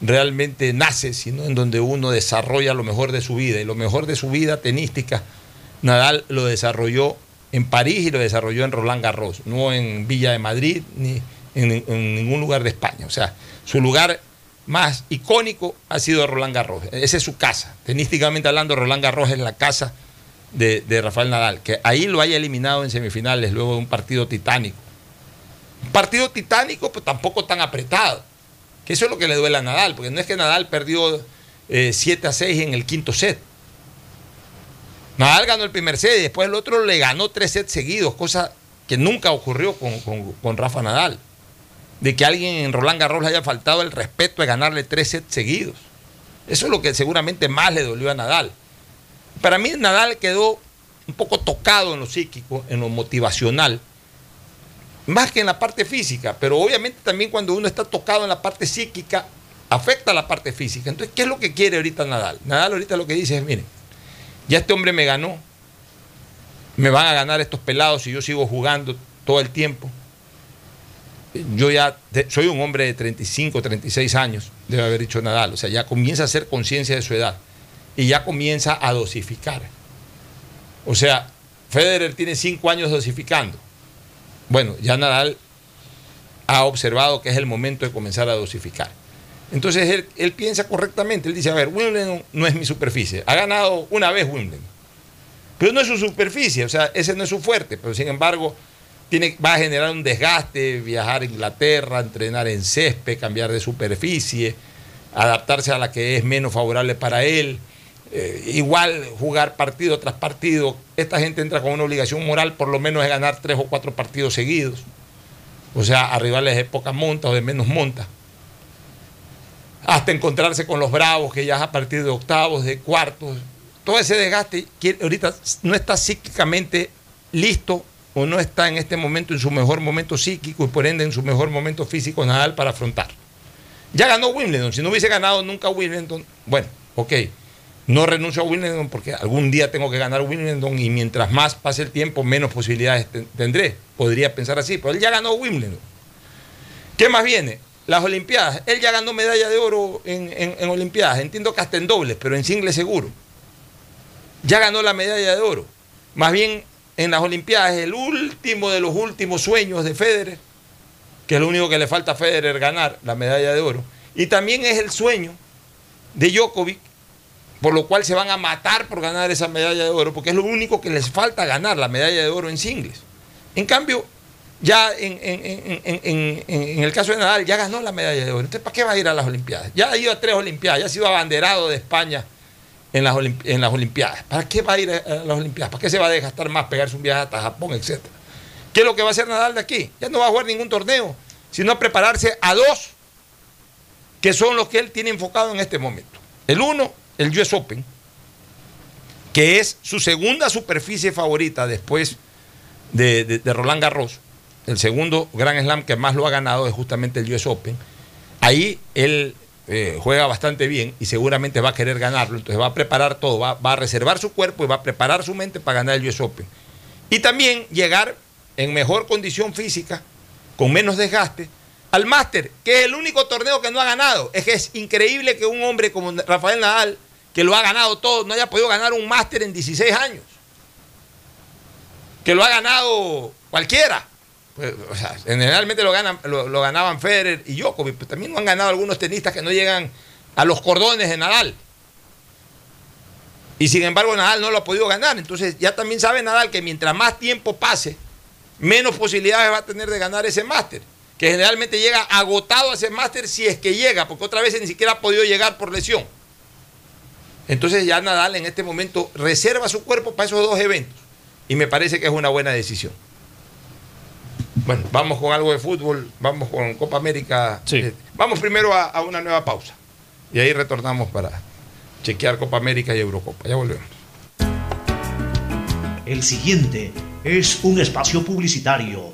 realmente nace, sino en donde uno desarrolla lo mejor de su vida. Y lo mejor de su vida tenística, Nadal lo desarrolló en París y lo desarrolló en Roland Garros, no en Villa de Madrid ni en, en ningún lugar de España. O sea, su lugar más icónico ha sido Roland Garros. Esa es su casa. Tenísticamente hablando, Roland Garros es la casa de, de Rafael Nadal. Que ahí lo haya eliminado en semifinales luego de un partido titánico. Partido titánico, pero tampoco tan apretado. Que eso es lo que le duele a Nadal, porque no es que Nadal perdió eh, 7 a 6 en el quinto set. Nadal ganó el primer set y después el otro le ganó tres sets seguidos, cosa que nunca ocurrió con, con- con Rafa Nadal. De que alguien en Roland Garros le haya faltado el respeto de ganarle tres sets seguidos. Eso es lo que seguramente más le dolió a Nadal. Para mí Nadal quedó un poco tocado en lo psíquico, en lo motivacional, más que en la parte física, pero obviamente también cuando uno está tocado en la parte psíquica, afecta a la parte física. Entonces, ¿qué es lo que quiere ahorita Nadal? Nadal ahorita lo que dice es, miren, ya este hombre me ganó, me van a ganar estos pelados si yo sigo jugando todo el tiempo. Yo ya soy un hombre de 35, 36 años, debe haber dicho Nadal, o sea, ya comienza a hacer conciencia de su edad y ya comienza a dosificar. O sea, Federer tiene 5 años dosificando. Bueno, ya Nadal ha observado que es el momento de comenzar a dosificar. Entonces él, piensa correctamente, él dice, a ver, Wimbledon no es mi superficie, ha ganado una vez Wimbledon, pero no es su superficie, o sea, ese no es su fuerte, pero sin embargo tiene, va a generar un desgaste, viajar a Inglaterra, entrenar en césped, cambiar de superficie, adaptarse a la que es menos favorable para él, eh, igual jugar partido tras partido, esta gente entra con una obligación moral por lo menos de ganar tres o cuatro partidos seguidos, o sea, a rivales de poca monta o de menos monta hasta encontrarse con los bravos, que ya es a partir de octavos, de cuartos. Todo ese desgaste ahorita no está psíquicamente listo o no está en este momento en su mejor momento psíquico y por ende en su mejor momento físico Nadal para afrontar. Ya ganó Wimbledon, si no hubiese ganado nunca Wimbledon, bueno, ok, no renuncio a Wimbledon porque algún día tengo que ganar Wimbledon y mientras más pase el tiempo menos posibilidades ten- tendré. Podría pensar así, pero él ya ganó Wimbledon. ¿Qué más viene? Las Olimpiadas. Él ya ganó medalla de oro en, en- Olimpiadas. Entiendo que hasta en dobles, pero en singles seguro. Ya ganó la medalla de oro. Más bien, en las Olimpiadas el último de los últimos sueños de Federer, que es lo único que le falta a Federer ganar, la medalla de oro. Y también es el sueño de Djokovic, por lo cual se van a matar por ganar esa medalla de oro, porque es lo único que les falta ganar, la medalla de oro en singles. En cambio, ya en, en- en- en- el caso de Nadal, ya ganó la medalla de oro. Entonces, ¿para qué va a ir a las Olimpiadas? Ya ha ido a tres Olimpiadas, ya ha sido abanderado de España en las, en las Olimpiadas. ¿Para qué va a ir a, a las Olimpiadas? ¿Para qué se va a desgastar más, pegarse un viaje hasta Japón, etcétera? ¿Qué es lo que va a hacer Nadal de aquí? Ya no va a jugar ningún torneo, sino a prepararse a dos, que son los que él tiene enfocado en este momento. El uno, el US Open, que es su segunda superficie favorita después de, de- Roland Garros. El segundo Grand Slam que más lo ha ganado es justamente el US Open. Ahí él eh, juega bastante bien y seguramente va a querer ganarlo. Entonces va a preparar todo, va, va a reservar su cuerpo y va a preparar su mente para ganar el US Open. Y también llegar en mejor condición física, con menos desgaste, al Máster, que es el único torneo que no ha ganado. Es que es increíble que un hombre como Rafael Nadal, que lo ha ganado todo, no haya podido ganar un Máster en 16 años. Que lo ha ganado cualquiera. Pues, o sea, generalmente lo, ganan, lo ganaban Federer y Djokovic, pero también lo han ganado algunos tenistas que no llegan a los cordones de Nadal. Y sin embargo Nadal no lo ha podido ganar. Entonces ya también sabe Nadal que mientras más tiempo pase, menos posibilidades va a tener de ganar ese máster. Que generalmente llega agotado a ese máster si es que llega, porque otra vez ni siquiera ha podido llegar por lesión. Entonces ya Nadal en este momento reserva su cuerpo para esos dos eventos. Y me parece que es una buena decisión. Bueno, vamos con algo de fútbol, vamos con Copa América. Eh, vamos primero a, a una nueva pausa. Y ahí retornamos para chequear Copa América y Eurocopa. Ya volvemos. El siguiente es un espacio publicitario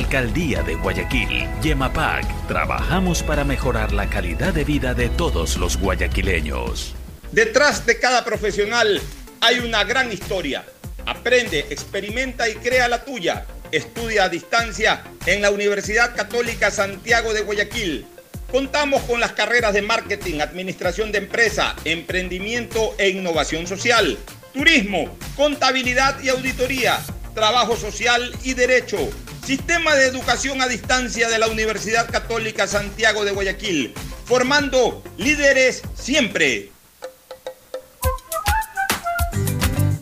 Alcaldía de Guayaquil, Yemapac, trabajamos para mejorar la calidad de vida de todos los guayaquileños. Detrás de cada profesional hay una gran historia. Aprende, experimenta y crea la tuya. Estudia a distancia en la Universidad Católica Santiago de Guayaquil. Contamos con las carreras de marketing, administración de empresa, emprendimiento e innovación social, turismo, contabilidad y auditoría, trabajo social y derecho Sistema de Educación a Distancia de la Universidad Católica Santiago de Guayaquil, formando líderes siempre.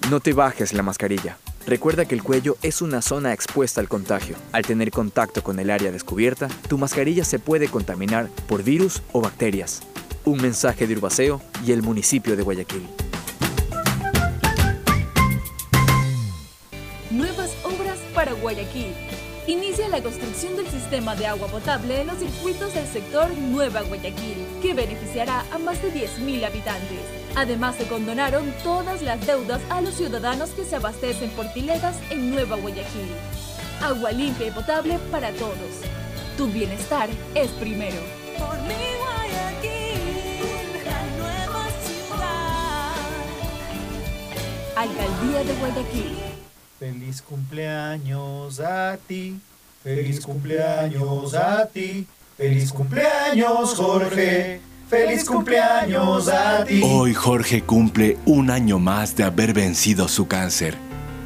No te bajes la mascarilla. Recuerda que el cuello es una zona expuesta al contagio. Al tener contacto con el área descubierta, tu mascarilla se puede contaminar por virus o bacterias. Un mensaje de Urbaceo y el municipio de Guayaquil. Guayaquil inicia la construcción del sistema de agua potable en los circuitos del sector Nueva Guayaquil, que beneficiará a más de 10.000 habitantes. Además, se condonaron todas las deudas a los ciudadanos que se abastecen por piletas en Nueva Guayaquil. Agua limpia y potable para todos. Tu bienestar es primero. Por mi Guayaquil, la nueva ciudad. Alcaldía de Guayaquil. Feliz cumpleaños a ti, feliz cumpleaños a ti, feliz cumpleaños Jorge, feliz cumpleaños a ti. Hoy Jorge cumple un año más de haber vencido su cáncer.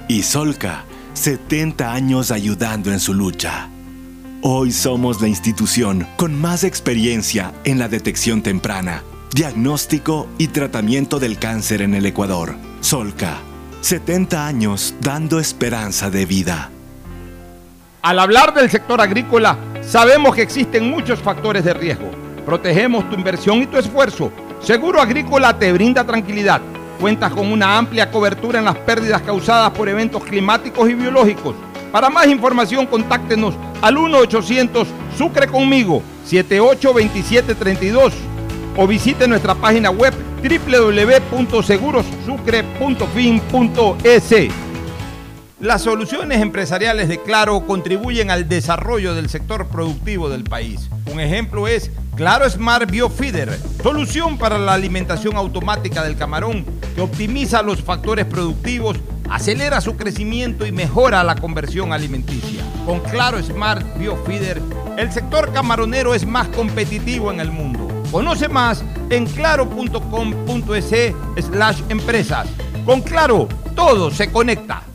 Y Solca, 70 años ayudando en su lucha. Hoy somos la institución con más experiencia en la detección temprana, diagnóstico y tratamiento del cáncer en el Ecuador. Solca, 70 años dando esperanza de vida. Al hablar del sector agrícola, sabemos que existen muchos factores de riesgo. Protegemos tu inversión y tu esfuerzo. Seguro Agrícola te brinda tranquilidad. Cuentas con una amplia cobertura en las pérdidas causadas por eventos climáticos y biológicos. Para más información, contáctenos al 1-800 Sucre conmigo 782732 o visite nuestra página web www.segurosucre.fin.es. Las soluciones empresariales de Claro contribuyen al desarrollo del sector productivo del país. Un ejemplo es Claro Smart Biofeeder, solución para la alimentación automática del camarón que optimiza los factores productivos, acelera su crecimiento y mejora la conversión alimenticia. Con Claro Smart Biofeeder, el sector camaronero es más competitivo en el mundo. Conoce más en claro.com.es slash empresas. Con Claro, todo se conecta.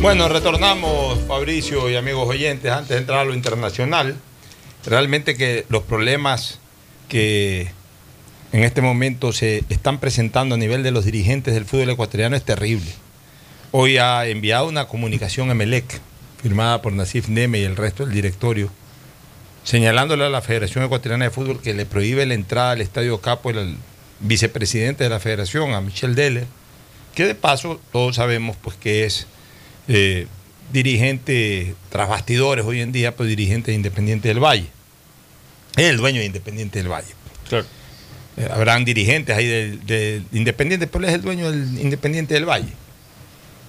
Bueno, retornamos, Fabricio y amigos oyentes, antes de entrar a lo internacional. Realmente que los problemas que en este momento se están presentando a nivel de los dirigentes del fútbol ecuatoriano es terrible. Hoy ha enviado una comunicación a Melec, firmada por Nasif Neme y el resto del directorio, señalándole a la Federación Ecuatoriana de Fútbol que le prohíbe la entrada al Estadio Capo el vicepresidente de la Federación, a Michel Deller, que de paso todos sabemos pues que es eh, dirigente tras bastidores hoy en día, pues dirigente de Independiente del Valle. Es el dueño de Independiente del Valle. Eh, habrán dirigentes ahí del del Independiente, pero él es el dueño del Independiente del Valle.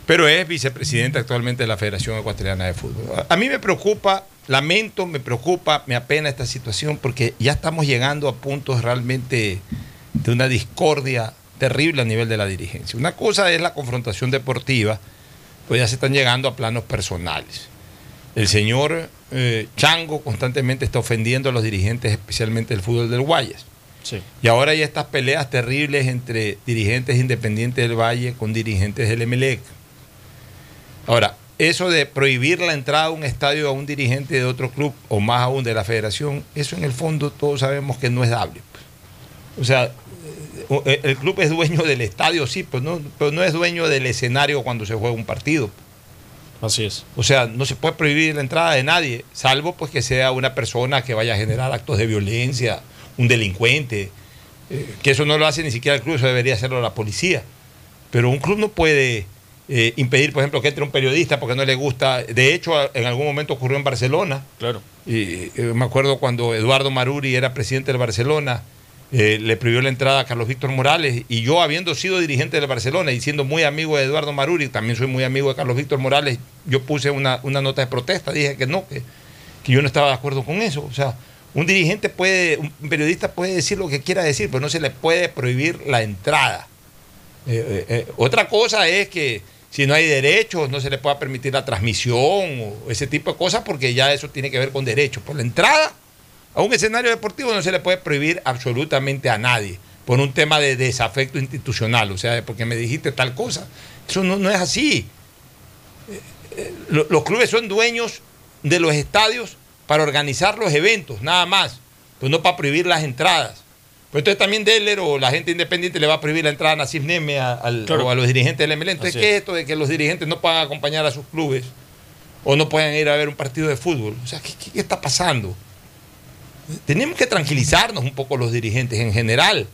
Pero es vicepresidente actualmente de la Federación Ecuatoriana de Fútbol. A- A mí me preocupa, lamento, me preocupa, me apena esta situación porque ya estamos llegando a puntos realmente de una discordia terrible a nivel de la dirigencia. Una cosa es la confrontación deportiva, pues ya se están llegando a planos personales. El señor eh, Chango constantemente está ofendiendo a los dirigentes, especialmente del fútbol del Guayas. Y ahora hay estas peleas terribles entre dirigentes independientes del Valle con dirigentes del Emelec. Ahora, eso de prohibir la entrada a un estadio a un dirigente de otro club o más aún de la federación, eso en el fondo todos sabemos que no es dable. O sea, el club es dueño del estadio, sí, pero no, pero no es dueño del escenario cuando se juega un partido. Así es. O sea, no se puede prohibir la entrada de nadie, salvo pues que sea una persona que vaya a generar actos de violencia, un delincuente, eh, que eso no lo hace ni siquiera el club, eso debería hacerlo la policía. Pero un club no puede eh, impedir, por ejemplo, que entre un periodista porque no le gusta. De hecho, en algún momento ocurrió en Barcelona. Claro. Y eh, me acuerdo cuando Eduardo Maruri era presidente del Barcelona, eh, le prohibió la entrada a Carlos Víctor Morales. Y yo, habiendo sido dirigente del Barcelona y siendo muy amigo de Eduardo Maruri, también soy muy amigo de Carlos Víctor Morales, yo puse una, una nota de protesta, dije que no, que, que yo no estaba de acuerdo con eso. O sea, un dirigente puede, un periodista puede decir lo que quiera decir, pero no se le puede prohibir la entrada. Eh, eh, otra cosa es que si no hay derechos, no se le pueda permitir la transmisión o ese tipo de cosas, porque ya eso tiene que ver con derechos. Por la entrada a un escenario deportivo no se le puede prohibir absolutamente a nadie por un tema de desafecto institucional, o sea, porque me dijiste tal cosa. Eso no, no es así. Eh, eh, lo- los clubes son dueños de los estadios para organizar los eventos, nada más, pues no para prohibir las entradas. Pues entonces también Deller o la gente independiente le va a prohibir la entrada a Nasif Neme al- Claro. o a los dirigentes del MLE. Entonces, Así ¿qué es es. esto de que los dirigentes no puedan acompañar a sus clubes o no puedan ir a ver un partido de fútbol? O sea, ¿qué, qué- qué está pasando? Tenemos que tranquilizarnos un poco los dirigentes en general.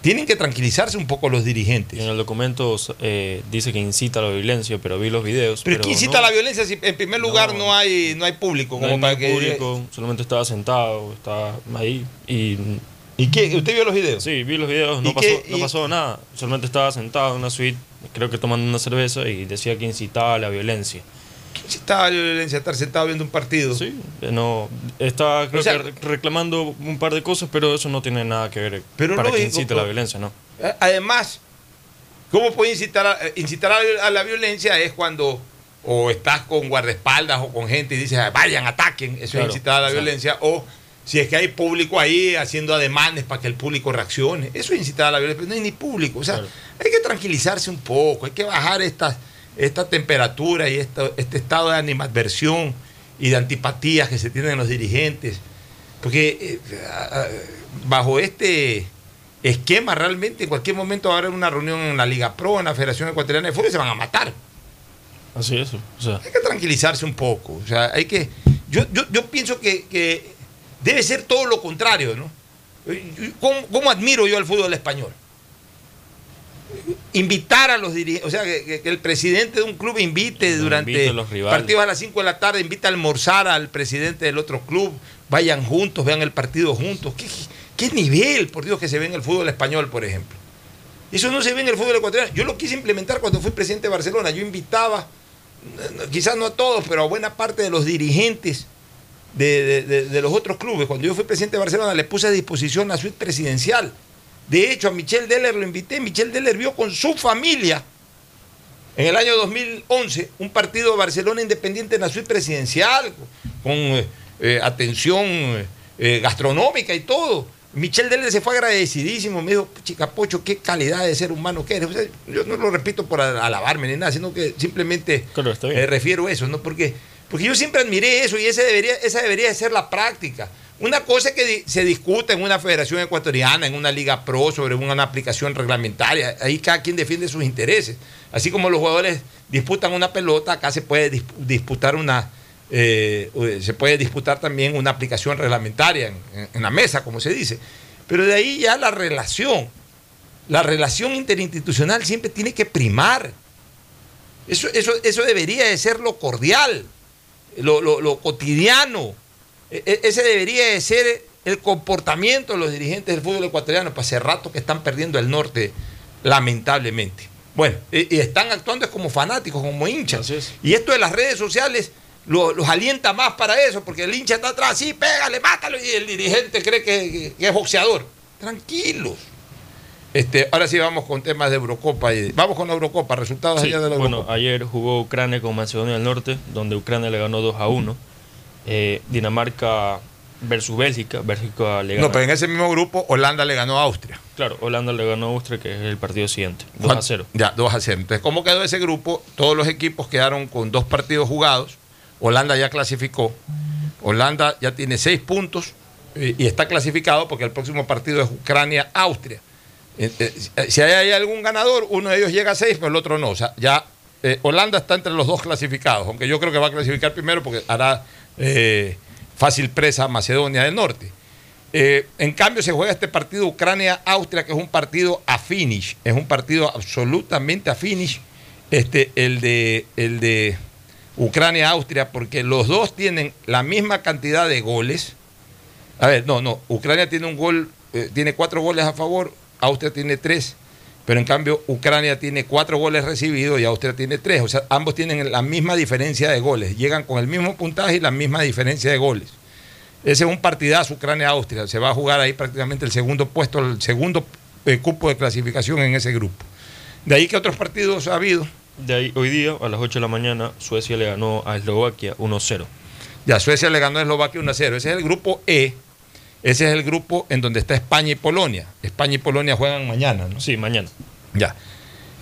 Tienen que tranquilizarse un poco los dirigentes. En el documento eh, dice que incita a la violencia, pero vi los videos. Pero, ¿quién incita no, a la violencia si en primer lugar no, hay, no hay público? no Como hay para que, público, solamente estaba sentado, estaba ahí y... ¿Y qué? ¿Usted vio los videos? Sí, vi los videos, ¿Y no, pasó, qué? no ¿Y- pasó nada. Solamente estaba sentado en una suite, creo que tomando una cerveza y decía que incitaba a la violencia. ¿Quién incitaba a la violencia? Estar sentado viendo un partido. Sí, eh, no, estaba creo O sea- que re- reclamando un par de cosas, pero eso no tiene nada que ver Pero para que lógico, incite pero- la violencia, ¿no? Eh, Además, ¿cómo puede incitar a, eh, incitar a la- violencia? Es cuando o estás con guardaespaldas o con gente y dices, "Ah, vayan, ataquen. Eso Claro, es incitar a la violencia. O si es que hay público ahí haciendo ademanes para que el público reaccione. Eso es incitar a la violencia. Pero no hay ni público. O sea, hay que tranquilizarse un poco, hay que bajar estas, esta temperatura y esta- este estado de animadversión y de antipatías que se tienen en los dirigentes. Porque eh, bajo este esquema realmente en cualquier momento va a haber una reunión en la Liga Pro, en la Federación Ecuatoriana de Fútbol y se van a matar. Así es. O sea, Hay que tranquilizarse un poco. O sea, hay que. Yo, yo, yo pienso que, que debe ser todo lo contrario, ¿no? ¿Cómo, cómo admiro yo al fútbol español? Invitar a los dirigentes, o sea, que, el presidente de un club invite durante los partidos a las 5 de la tarde, invita a almorzar al presidente del otro club, vayan juntos, vean el partido juntos. ¿Qué, qué nivel, por Dios, que se ve en el fútbol español, por ejemplo? Eso no se ve en el fútbol ecuatoriano. Yo lo quise implementar cuando fui presidente de Barcelona. Yo invitaba, quizás no a todos, pero a buena parte de los dirigentes de, de- de- de los otros clubes. Cuando yo fui presidente de Barcelona, le puse a disposición la suite presidencial. De hecho, a Michel Deller lo invité. Michel Deller vio con su familia en el año 2011 un partido de Barcelona Independiente en la suite presidencial, con eh, eh, atención eh, gastronómica y todo. Michel Deller se fue agradecidísimo, me dijo, chica Pocho, qué calidad de ser humano que eres. O sea, yo no lo repito por al- alabarme ni nada, sino que simplemente eh, refiero eso, ¿no? Porque, porque yo siempre admiré eso y ese debería, esa debería de ser la práctica. Una cosa que se discuta en una federación ecuatoriana, en una liga pro, sobre una aplicación reglamentaria. Ahí cada quien defiende sus intereses. Así como los jugadores disputan una pelota, acá se puede dis- disputar una, eh, se puede disputar también una aplicación reglamentaria en, la mesa, como se dice. Pero de ahí ya la relación, la relación interinstitucional siempre tiene que primar. Eso, eso, eso debería de ser lo cordial, lo- lo cotidiano. E- e- ese debería de ser el comportamiento de los dirigentes del fútbol ecuatoriano. Para hace rato que están perdiendo el norte, lamentablemente. Bueno, y, están actuando como fanáticos, como hinchas. Y esto de las redes sociales lo- los alienta más para eso, porque el hincha está atrás, sí, pégale, mátalo, y el dirigente cree que, es boxeador. Tranquilos. Este, ahora sí vamos con temas de Eurocopa. y- vamos con la Eurocopa, resultados Sí, allá de la bueno, Eurocopa. ayer jugó Ucrania con Macedonia del Norte, donde Ucrania le ganó 2 a 1. Eh, Dinamarca versus Bélgica. Bélgica le ganó. No, pero en ese mismo grupo Holanda le ganó a Austria. Claro, Holanda le ganó a Austria, que es el partido siguiente. 2 a 0. Ya, 2 a 0. Entonces, ¿cómo quedó ese grupo? Todos los equipos quedaron con dos partidos jugados. Holanda ya clasificó. Holanda ya tiene seis puntos eh, y está clasificado porque el próximo partido es Ucrania-Austria. Eh, Si hay hay algún ganador, uno de ellos llega a seis, pero el otro no. O sea, ya eh, Holanda está entre los dos clasificados, aunque yo creo que va a clasificar primero porque hará eh, fácil presa Macedonia del Norte. Eh, en cambio, se juega este partido Ucrania-Austria, que es un partido a finish. Es un partido absolutamente a finish. Este, el de, el de Ucrania-Austria, porque los dos tienen la misma cantidad de goles. A ver, no, no. Ucrania tiene un gol, eh, tiene cuatro goles a favor, Austria tiene tres. Pero en cambio, Ucrania tiene cuatro goles recibidos y Austria tiene tres. O sea, ambos tienen la misma diferencia de goles. Llegan con el mismo puntaje y la misma diferencia de goles. Ese es un partidazo Ucrania-Austria. Se va a jugar ahí prácticamente el segundo puesto, el segundo eh, cupo de clasificación en ese grupo. De ahí que otros partidos ha habido. De ahí, hoy día, a las 8 de la mañana, Suecia le ganó a Eslovaquia 1-0. Ya Suecia le ganó a Eslovaquia 1 a 0. Ese es el grupo E. Ese es el grupo en donde está España y Polonia. España y Polonia juegan mañana, ¿no? Sí, mañana. Ya.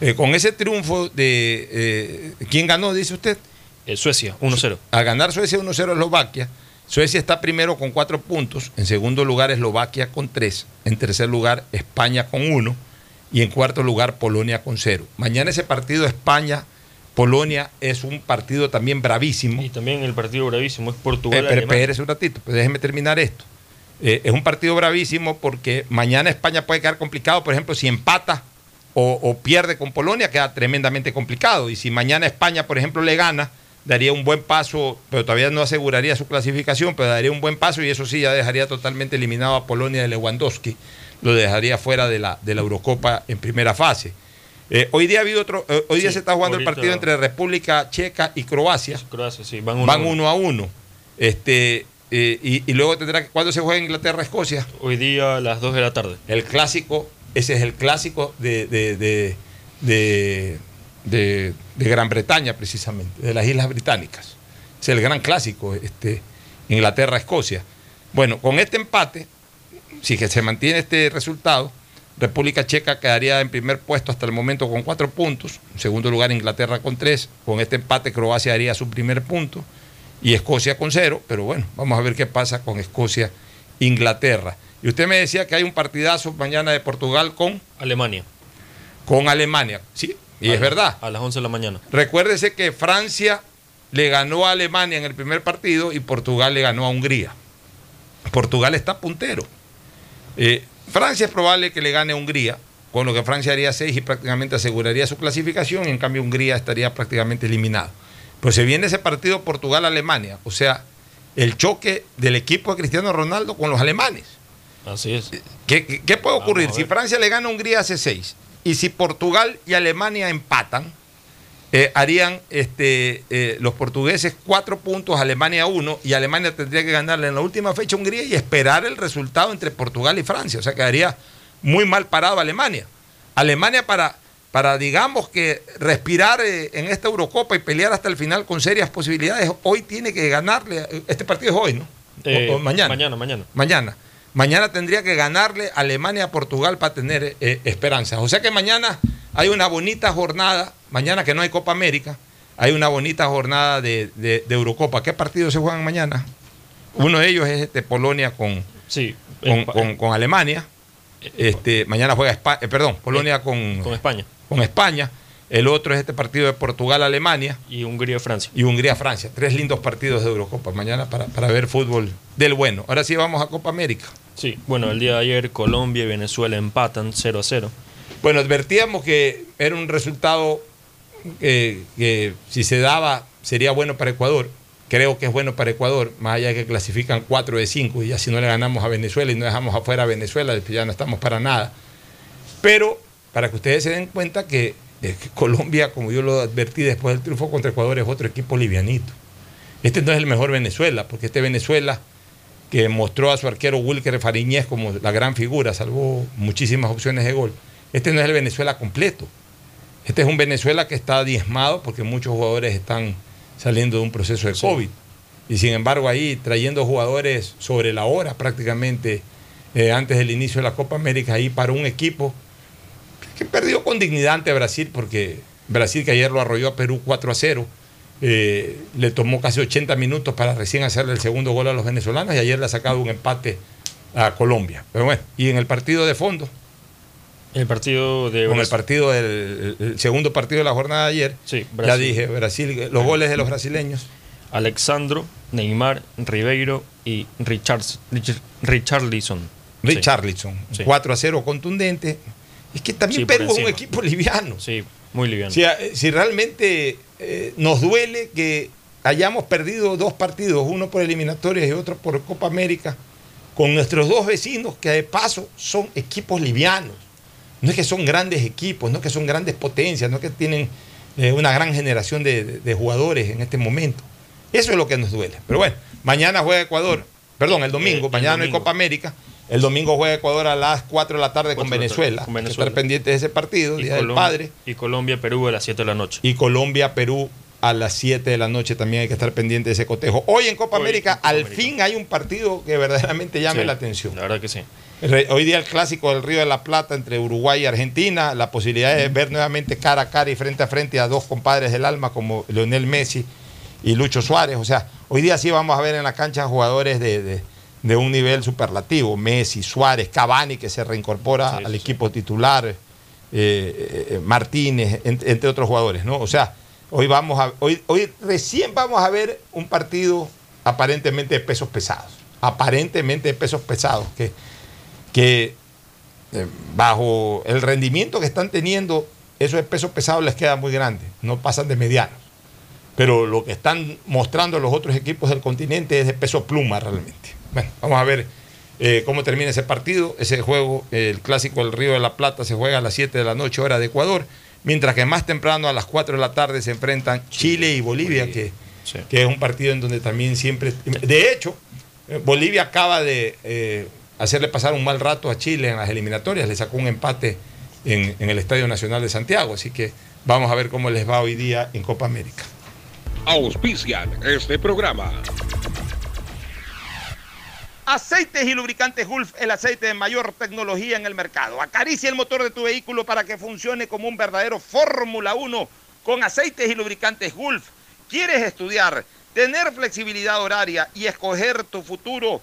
Eh, con ese triunfo de. eh, ¿Quién ganó, dice usted? Eh, Suecia, 1-0. Al ganar Suecia 1-0 a Eslovaquia, Suecia está primero con cuatro puntos. En segundo lugar, Eslovaquia con tres. En tercer lugar, España con uno. Y en cuarto lugar, Polonia con cero. Mañana ese partido España-Polonia es un partido también bravísimo. Y también el partido bravísimo es Eh, Portugal. pero Alemania. espérese un ratito, pues déjeme terminar esto. Eh, es un partido bravísimo porque mañana España puede quedar complicado, por ejemplo, si empata o, o pierde con Polonia, queda tremendamente complicado. Y si mañana España, por ejemplo, le gana, daría un buen paso, pero todavía no aseguraría su clasificación, pero daría un buen paso y eso sí ya dejaría totalmente eliminado a Polonia de Lewandowski, lo dejaría fuera de la, de la Eurocopa en primera fase. Eh, hoy día ha habido otro, eh, hoy día Sí, se está jugando ahorita- el partido entre República Checa y Croacia. Croacia, sí, van uno Van a uno. uno a uno. Este, eh, y, y luego tendrá que. ¿Cuándo se juega Inglaterra-Escocia? Hoy día a las 2 de la tarde. El clásico, ese es el clásico de, de, de, de- de- de Gran Bretaña, precisamente, de las Islas Británicas. Es el gran clásico, este, Inglaterra-Escocia. Bueno, con este empate, si que se mantiene este resultado, República Checa quedaría en primer puesto hasta el momento con cuatro puntos. En segundo lugar, Inglaterra con tres. Con este empate, Croacia haría su primer punto. Y Escocia con cero. Pero bueno, vamos a ver qué pasa con Escocia, Inglaterra. Y usted me decía que hay un partidazo mañana de Portugal con Alemania. Con Alemania. Sí, y A es la- verdad. A las 11 de la mañana. Recuérdese que Francia le ganó a Alemania en el primer partido y Portugal le ganó a Hungría. Portugal está puntero. Eh, Francia es probable que le gane a Hungría, con lo que Francia haría 6 y prácticamente aseguraría su clasificación, y en cambio Hungría estaría prácticamente eliminado. Pero se viene ese partido Portugal-Alemania, o sea, el choque del equipo de Cristiano Ronaldo con los alemanes. Así es. ¿Qué, qué- qué puede ocurrir? Si. Francia le gana a Hungría hace 6 y si Portugal y Alemania empatan, eh, harían este, eh, los portugueses cuatro puntos, Alemania uno, y Alemania tendría que ganarle en la última fecha a Hungría y esperar el resultado entre Portugal y Francia. O sea, quedaría muy mal parado Alemania. Alemania para, para digamos que respirar eh, en esta Eurocopa y pelear hasta el final con serias posibilidades, hoy tiene que ganarle, este partido es hoy, ¿no? O- Eh, o mañana. Mañana, mañana. Mañana. Mañana tendría que ganarle Alemania a Portugal para tener eh, esperanzas. O sea que mañana hay una bonita jornada, mañana que no hay Copa América, hay una bonita jornada de, de- de Eurocopa. ¿Qué partidos se juegan mañana? Uno de ellos es este Polonia con, Sí. con, eh, con- con Alemania. Este, mañana juega España, perdón, Polonia con, Con España. con España. El otro es este partido de Portugal-Alemania Y Hungría-Francia. y Hungría-Francia. Tres lindos partidos de Eurocopa mañana para, para ver fútbol del bueno. Ahora sí vamos a Copa América. Sí. Bueno, el día de ayer Colombia y Venezuela empatan 0 a 0. Bueno, advertíamos que era un resultado que, que si se daba sería bueno para Ecuador. Creo que es bueno para Ecuador, más allá de que clasifican 4 de 5 y ya si no le ganamos a Venezuela y no dejamos afuera a Venezuela, después ya no estamos para nada. Pero para que ustedes se den cuenta que, que Colombia, como yo lo advertí después del triunfo contra Ecuador, es otro equipo livianito. Este no es el mejor Venezuela, porque este Venezuela que mostró a su arquero Wilker Fariñez como la gran figura, salvó muchísimas opciones de gol. Este no es el Venezuela completo. Este es un Venezuela que está diezmado porque muchos jugadores están saliendo de un proceso de COVID. Y sin embargo ahí trayendo jugadores sobre la hora prácticamente eh, antes del inicio de la Copa América ahí para un equipo que perdió con dignidad ante Brasil porque Brasil que ayer lo arrolló a Perú 4 a 0. eh, le tomó casi 80 minutos para recién hacerle el segundo gol a los venezolanos y ayer le ha sacado un empate a Colombia. Pero bueno, y en el partido de fondo, El partido de con el partido del el segundo partido de la jornada de ayer, Sí, ya dije, Brasil, los goles de los brasileños. Alexandro, Neymar, Ribeiro y Richards, Rich- Richarlison. Richarlison, Sí. 4 a 0 contundente. Es que también Sí, Perú es un equipo liviano. Sí, muy liviano. Si, si realmente eh, nos duele que hayamos perdido dos partidos, uno por eliminatorias y otro por Copa América, con nuestros dos vecinos, que de paso son equipos livianos. No es que son grandes equipos, no es que son grandes potencias, no es que tienen eh, una gran generación de, de- de jugadores en este momento. Eso es lo que nos duele. Pero bueno, mañana juega Ecuador, perdón, el domingo, Eh, el mañana no hay. Copa América. El domingo juega Ecuador a las 4 de la tarde con Venezuela. con Hay que Venezuela. Estar pendientes de ese partido, Y Día del Colom- Padre Y Colombia-Perú a las 7 de la noche. y Colombia-Perú a las 7 de la noche también hay que estar pendiente de ese cotejo. Hoy en Copa Hoy América, en Copa al América. fin hay un partido que verdaderamente llame Sí, la atención. La verdad que sí. Hoy día el clásico del Río de la Plata entre Uruguay y Argentina, la posibilidad de ver nuevamente cara a cara y frente a frente a dos compadres del alma como Leonel Messi y Lucho Suárez. O sea, hoy día sí vamos a ver en la cancha jugadores de, de- de un nivel superlativo. Messi, Suárez, Cavani que se reincorpora Sí, al equipo titular, eh, eh, eh, Martínez, en- entre otros jugadores, ¿no? O sea, hoy vamos a, hoy, hoy recién vamos a ver un partido aparentemente de pesos pesados. Aparentemente de pesos pesados. Que, que eh, bajo el rendimiento que están teniendo, esos pesos pesados les queda muy grande, no pasan de medianos. Pero lo que están mostrando los otros equipos del continente es de peso pluma realmente. Bueno, vamos a ver eh, cómo termina ese partido. Ese juego, eh, el clásico del Río de la Plata, se juega a las 7 de la noche, hora de Ecuador. Mientras que más temprano, a las 4 de la tarde, se enfrentan Chile y Bolivia, que, Sí. que es un partido en donde también siempre. De hecho, eh, Bolivia acaba de eh, hacerle pasar un mal rato a Chile en las eliminatorias, le sacó un empate en, en el Estadio Nacional de Santiago, así que vamos a ver cómo les va hoy día en Copa América. Auspician este programa. Aceites y lubricantes Gulf, el aceite de mayor tecnología en el mercado. Acaricia el motor de tu vehículo para que funcione como un verdadero Fórmula 1 con aceites y lubricantes Gulf. ¿Quieres estudiar, tener flexibilidad horaria y escoger tu futuro?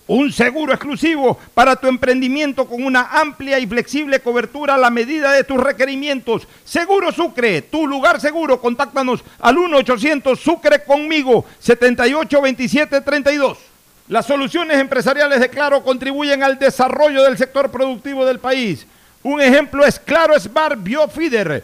un seguro exclusivo para tu emprendimiento con una amplia y flexible cobertura a la medida de tus requerimientos. Seguro Sucre, tu lugar seguro. Contáctanos al 1-800 Sucre conmigo, 782732. Las soluciones empresariales de Claro contribuyen al desarrollo del sector productivo del país. Un ejemplo es Claro Smart Biofeeder,